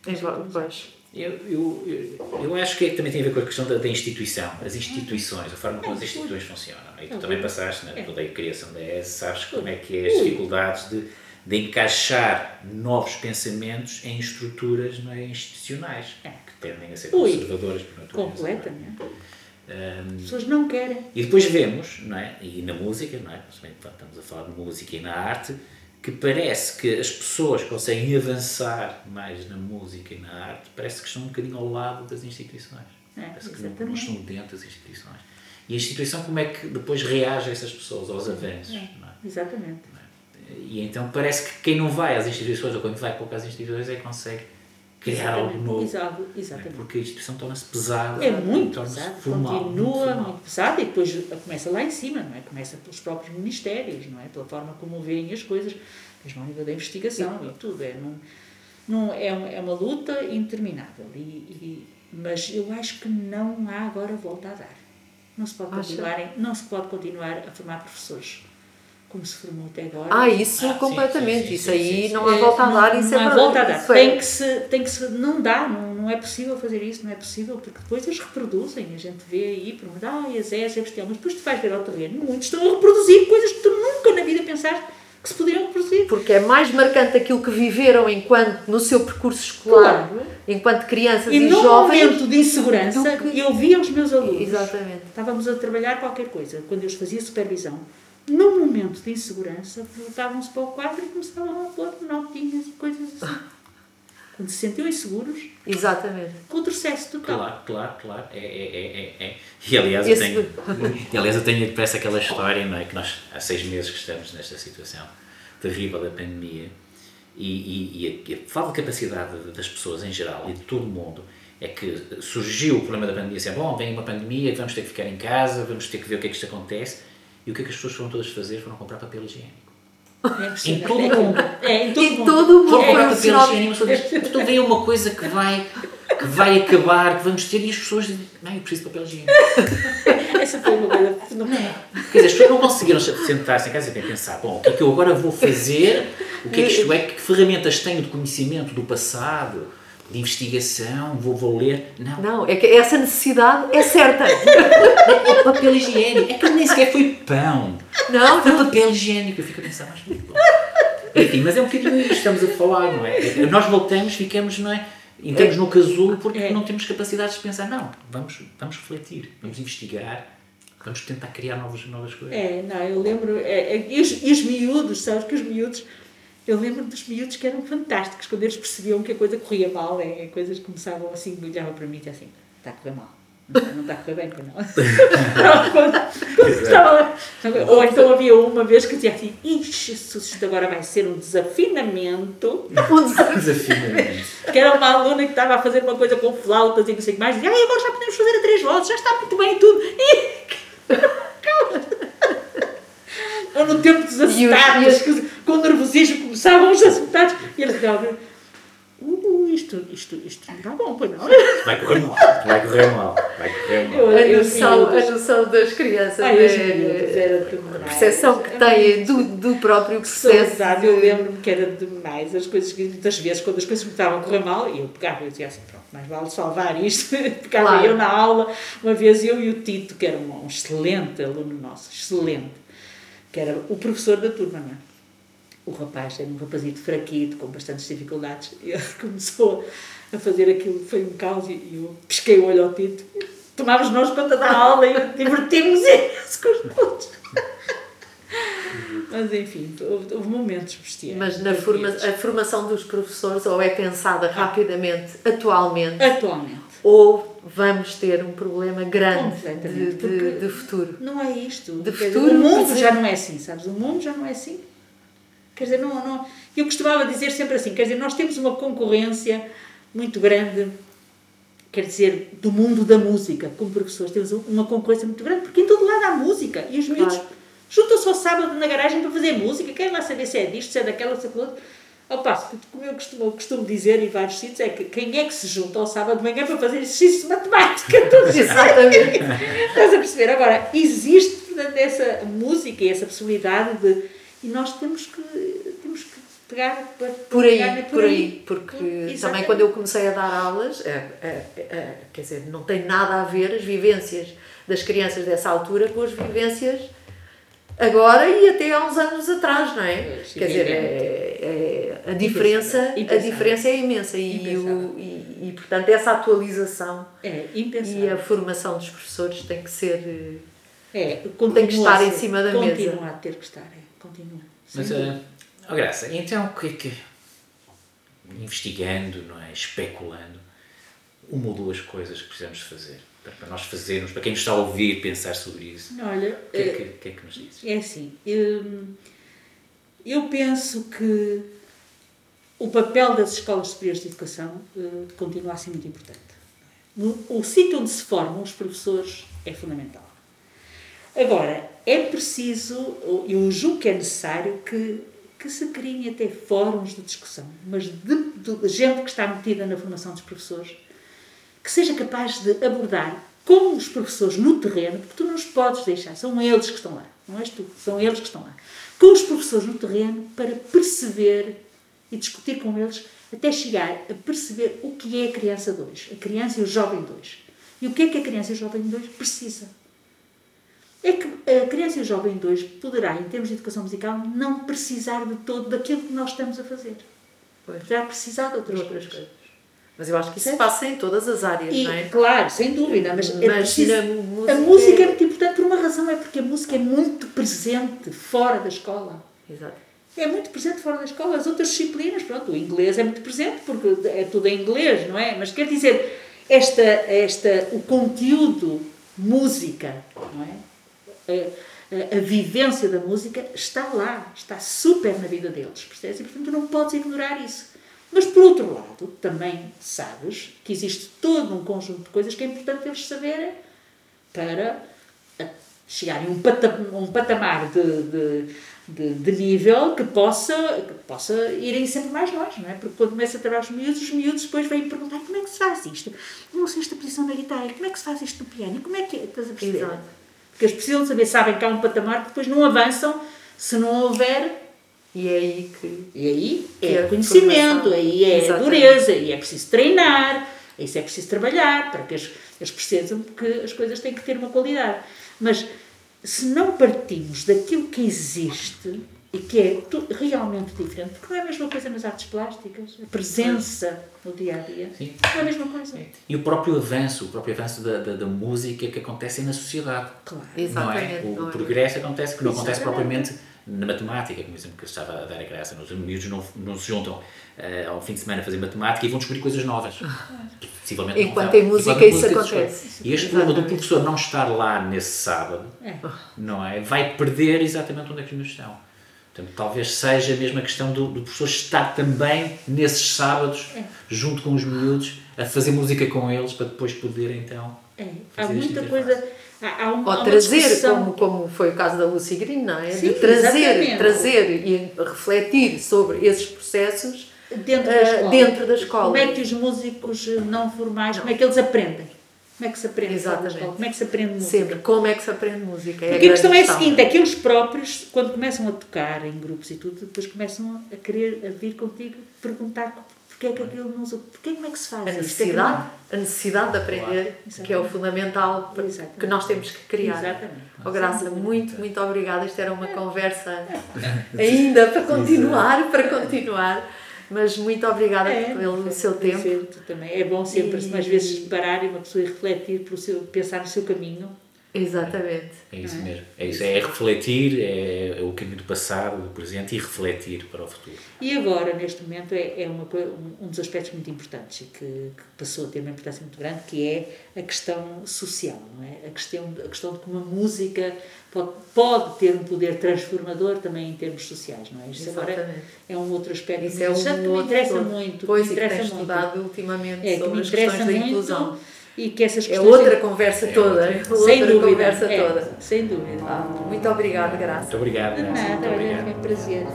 É, pois. Eu, eu, eu, acho que também tem a ver com a questão da, da instituição, as instituições, a forma como as instituições funcionam. E tu também passaste, né, toda a criação da ES, sabes como é que é as dificuldades de, de encaixar novos pensamentos em estruturas não é, institucionais, é. que tendem a ser conservadoras por natureza. Completamente. Um, As pessoas não querem. E depois vemos, não é? e na música, não é? estamos a falar de música e na arte, que parece que as pessoas conseguem avançar mais na música e na arte, parece que estão um bocadinho ao lado das instituições. É, parece que não, não, estão dentro das instituições. E a instituição, como é que depois reage a essas pessoas, aos avanços? É, é? Exatamente. É? E então parece que quem não vai às instituições, ou quando vai poucas instituições, é que consegue criar exatamente. algo novo. Exato, exatamente. Porque a instituição torna-se pesada. É muito pesada, formal, continua muito, muito pesada e depois começa lá em cima, não é? Começa pelos próprios ministérios, não é? Pela forma como veem as coisas, mesmo ao nível da investigação e tudo. É, não, não, é, é uma luta interminável, e, e, mas eu acho que não há agora volta a dar. Não se pode continuar, não se pode continuar a formar professores como se formou até agora. Ah, isso ah, completamente. Sim, sim, isso aí não há volta a dar, isso não é Não há volta a dar. Tem é. que se, tem que se, não dá, não, não é possível fazer isso, não é possível, porque depois eles reproduzem, a gente vê aí, por ah, as ES, é bestial, mas depois tu vais ver ao terreno, muitos estão a reproduzir coisas que tu nunca na vida pensaste que se poderiam reproduzir. Porque é mais marcante aquilo que viveram enquanto no seu percurso escolar, claro. enquanto crianças e, e num jovens. momento de insegurança, que... eu via os meus alunos. Exatamente. Estávamos a trabalhar qualquer coisa, quando eu os fazia supervisão num momento de insegurança, voltavam-se para o quadro e começavam a pôr notinhas e coisas assim. Quando se sentiam inseguros. Exatamente. Retrocesso total. Claro, claro, claro. É, é, é, é. E aliás, Esse... eu tenho, e, aliás, eu tenho parece aquela história, não é? Que nós há seis meses que estamos nesta situação terrível da pandemia e, e, e a, a falta de capacidade das pessoas em geral e de todo o mundo é que surgiu o problema da pandemia, assim, bom, vem uma pandemia, vamos ter que ficar em casa, vamos ter que ver o que é que isto acontece e o que é que as pessoas foram todas fazer? Foram comprar papel higiênico. É em todo o mundo. É, em todo, em todo o mundo. Foram comprar papel higiênico. Então vem uma coisa que vai, que vai acabar, que vamos ter, e as pessoas dizem, não, eu preciso de papel higiênico. Essa foi uma coisa fenomenal. Quer dizer, as pessoas não conseguiram sentar-se em casa e pensar, bom, o que é que eu agora vou fazer? O que é que isto é? Que ferramentas tenho de conhecimento do passado? De investigação? Vou, vou ler? Não. Não, é que essa necessidade é certa. É papel higiênico. É que nem sequer foi pão. Não, Foi papel higiênico. Eu fico a pensar, mas... Enfim, mas é um bocadinho isto que estamos a falar, não é? É que Nós voltamos, ficamos, não é? Entramos no casulo porque É. não temos capacidades de pensar, não, vamos, vamos refletir, vamos investigar, vamos tentar criar novas, novas coisas. É, não, eu lembro. É, é, e, os, e os miúdos, sabes que os miúdos. Eu lembro dos miúdos que eram fantásticos, quando eles percebiam que a coisa corria mal, é, coisas começavam assim, olhavam para mim e assim: está a correr mal. Não, não está a correr bem, estava lá. Ou então havia uma vez que dizia assim: Ixi, isto agora vai ser um desafinamento. Desafiamento. Que era uma aluna que estava a fazer uma coisa com flautas e não sei o que mais, dizia: Ai, agora já podemos fazer a três vozes, já está muito bem e tudo. E... Ou no tempo dos os- acetatos, que com o nervosismo começavam os acetatos e eles diziam: Uh, isto, isto, isto não está bom, pois não. Vai correr mal, vai correr mal, vai correr mal. Eu- a noção, a noção das crianças, Ai, é- a percepção que têm do, do próprio processo. Saudade, eu lembro-me que era demais as coisas que muitas vezes quando as coisas me estavam a correr mal eu pegava e dizia assim pronto, mais vale salvar isto ficava Claro. eu na aula uma vez eu e o Tito que era um, um excelente aluno nosso excelente que era o professor da turma não é? o rapaz era um rapazito fraquito com bastantes dificuldades e ele começou a fazer aquilo foi um caos e eu pesquei o olho ao Tito tomávamos nós conta da aula e divertimos imenso com os putos mas enfim, houve, houve momentos bestiais. Mas na forma, a formação dos professores ou é pensada rapidamente, atualmente, Atualmente. Ou vamos ter um problema grande de, de, de futuro. Não é isto. De Quer dizer, futuro, o mundo mas é- já não é assim, sabes? O mundo já não é assim. Quer dizer, não, não. Eu costumava dizer sempre assim: quer dizer, nós temos uma concorrência muito grande, quer dizer, do mundo da música. Como professores, temos uma concorrência muito grande, porque em todo lado há música. E os miúdos Claro. juntam-se ao sábado na garagem para fazer música. Quem vai saber se é disto, se é daquela, se é daquilo outro? Ao passo que, como eu costumo, costumo dizer em vários sítios, é que quem é que se junta ao sábado de manhã para fazer exercício de matemática? Todos Exatamente. Estás a perceber? Agora, existe portanto, essa música e essa possibilidade de. E nós temos que, temos que pegar para. Por aí, pegar por aí, porque Exatamente. também quando eu comecei a dar aulas, é, é, quer dizer, não tem nada a ver as vivências das crianças dessa altura com as vivências agora e até há uns anos atrás, não é? Pois, Quer dizer, é, é- a diferença, a diferença é imensa e, o, e, e, portanto essa atualização É, e a formação dos professores tem que ser É, tem que estar continua em cima da mesa. Continua a ter que estar, é, continua. Mas, uh, oh, Graça, então o que é que, investigando, não é, especulando, uma ou duas coisas que precisamos de fazer para, nós fazermos, para quem nos está a ouvir pensar sobre isso, Olha, o que é eh, que, o que, é que nos dizes? É assim, hum, eu penso que o papel das escolas superiores de educação eh, continua a ser muito importante. No- O sítio onde se formam os professores é fundamental. Agora, é preciso, eu julgo que é necessário que, que se criem até fóruns de discussão, mas de, de gente que está metida na formação dos professores, que seja capaz de abordar com os professores no terreno, porque tu não os podes deixar, são eles que estão lá, não és tu, são eles que estão lá, com os professores no terreno para perceber e discutir com eles até chegar a perceber o que é a criança 2, a criança e o jovem 2. E o que é que a criança e o jovem 2 precisa. É que a criança e o jovem 2 poderá, em termos de educação musical, não precisar de todo daquilo que nós estamos a fazer. Pois. Poderá precisar de outras, outras coisas. coisas. Mas eu acho que isso Certo. passa em todas as áreas, E, não é? claro, sem dúvida, mas, é Mas preciso- na a música música é- é muito importante por uma razão, é porque a música é muito presente fora da escola. Exato. É muito presente fora da escola. As outras disciplinas, pronto, o inglês é muito presente porque é tudo em inglês, não é? Mas quer dizer, esta, esta, o conteúdo música, não é? A, a, a vivência da música está lá, está super na vida deles, percebes? E portanto tu não podes ignorar isso. Mas por outro lado, também sabes que existe todo um conjunto de coisas que é importante eles saberem para a- chegarem a um, pata, um patamar de, de, de, de nível que possa, que possa irem sempre mais longe, não é? Porque quando começa a trabalhar os miúdos, os miúdos depois vêm perguntar como é que se faz isto? Não sei esta posição na guitarra, como é que se faz isto no piano? Como é que é? Estás a perceber? Exato. Porque eles precisam saber, sabem que há um patamar que depois não avançam se não houver. E é aí que. E aí Que é é conhecimento, aí é Exatamente. dureza, aí é preciso treinar, isso é preciso trabalhar para que eles, eles percebam que as coisas têm que ter uma qualidade. Mas se não partimos daquilo que existe e que é realmente diferente, porque não é a mesma coisa nas artes plásticas, a presença no dia a dia, Sim. não é a mesma coisa. E o próprio avanço, o próprio avanço da, da, da música que acontece na sociedade. Claro. Exatamente. Não é? O, o é? progresso acontece que não acontece Exatamente. propriamente na matemática, como exemplo que eu estava a dar a graça. Os miúdos não, não se juntam eh, ao fim de semana a fazer matemática e vão descobrir coisas novas. Possivelmente não Enquanto vão. em música Enquanto a isso música acontece. E este problema do professor não estar lá nesse sábado, É. não é? Vai perder exatamente onde é que os miúdos estão. Portanto, talvez seja a mesma questão do, do professor estar também nesses sábados, É. junto com os miúdos, a fazer música com eles para depois poder então. É, há muita coisa. Há, há um- há Ou uma trazer, discussão- como, como foi o caso da Lucy Green, não é? Sim, de trazer, exatamente. trazer e refletir sobre esses processos dentro da eh, escola. dentro da escola. Como é que os músicos não formais, como é que eles aprendem? Como é que se aprende Exatamente. Como é que se aprende música? Sempre. Como é que se aprende música? É Porque a questão é a seguinte, é que eles próprios, quando começam a tocar em grupos e tudo, depois começam a querer a vir contigo perguntar porque é que aquilo não usa, porque como é que se faz A é necessidade, a necessidade de aprender, que é o fundamental Exatamente. que nós temos que criar. Exatamente. Oh, Graça, muito, muito obrigada. Isto era uma conversa ainda para continuar, para continuar. Mas muito obrigada É, pelo foi- seu tempo. também. É bom sempre, E- às vezes, parar e uma pessoa ir refletir, pelo seu, pensar no seu caminho. Exatamente. É isso mesmo. É isso. É refletir, é, é o caminho do passado, do presente e refletir para o futuro. E agora, neste momento, é, é uma, um, dos aspectos muito importantes e que, que passou a ter uma importância muito grande, que é a questão social, não é? A questão, a questão de como a música pode, pode ter um poder transformador também em termos sociais, não é? Agora Exatamente. é um outro aspecto Isso muito é um interessante que me interessa todo. muito. Pois, que que interessa tens muito. estudado ultimamente É, que sobre me as questões da muito inclusão. E que essas É questões... outra conversa toda. É sem outra dúvida, conversa é, toda. sem dúvida. Ah, muito obrigada, Graça. Muito obrigado. De Graça. nada, Muito obrigado. foi um prazer.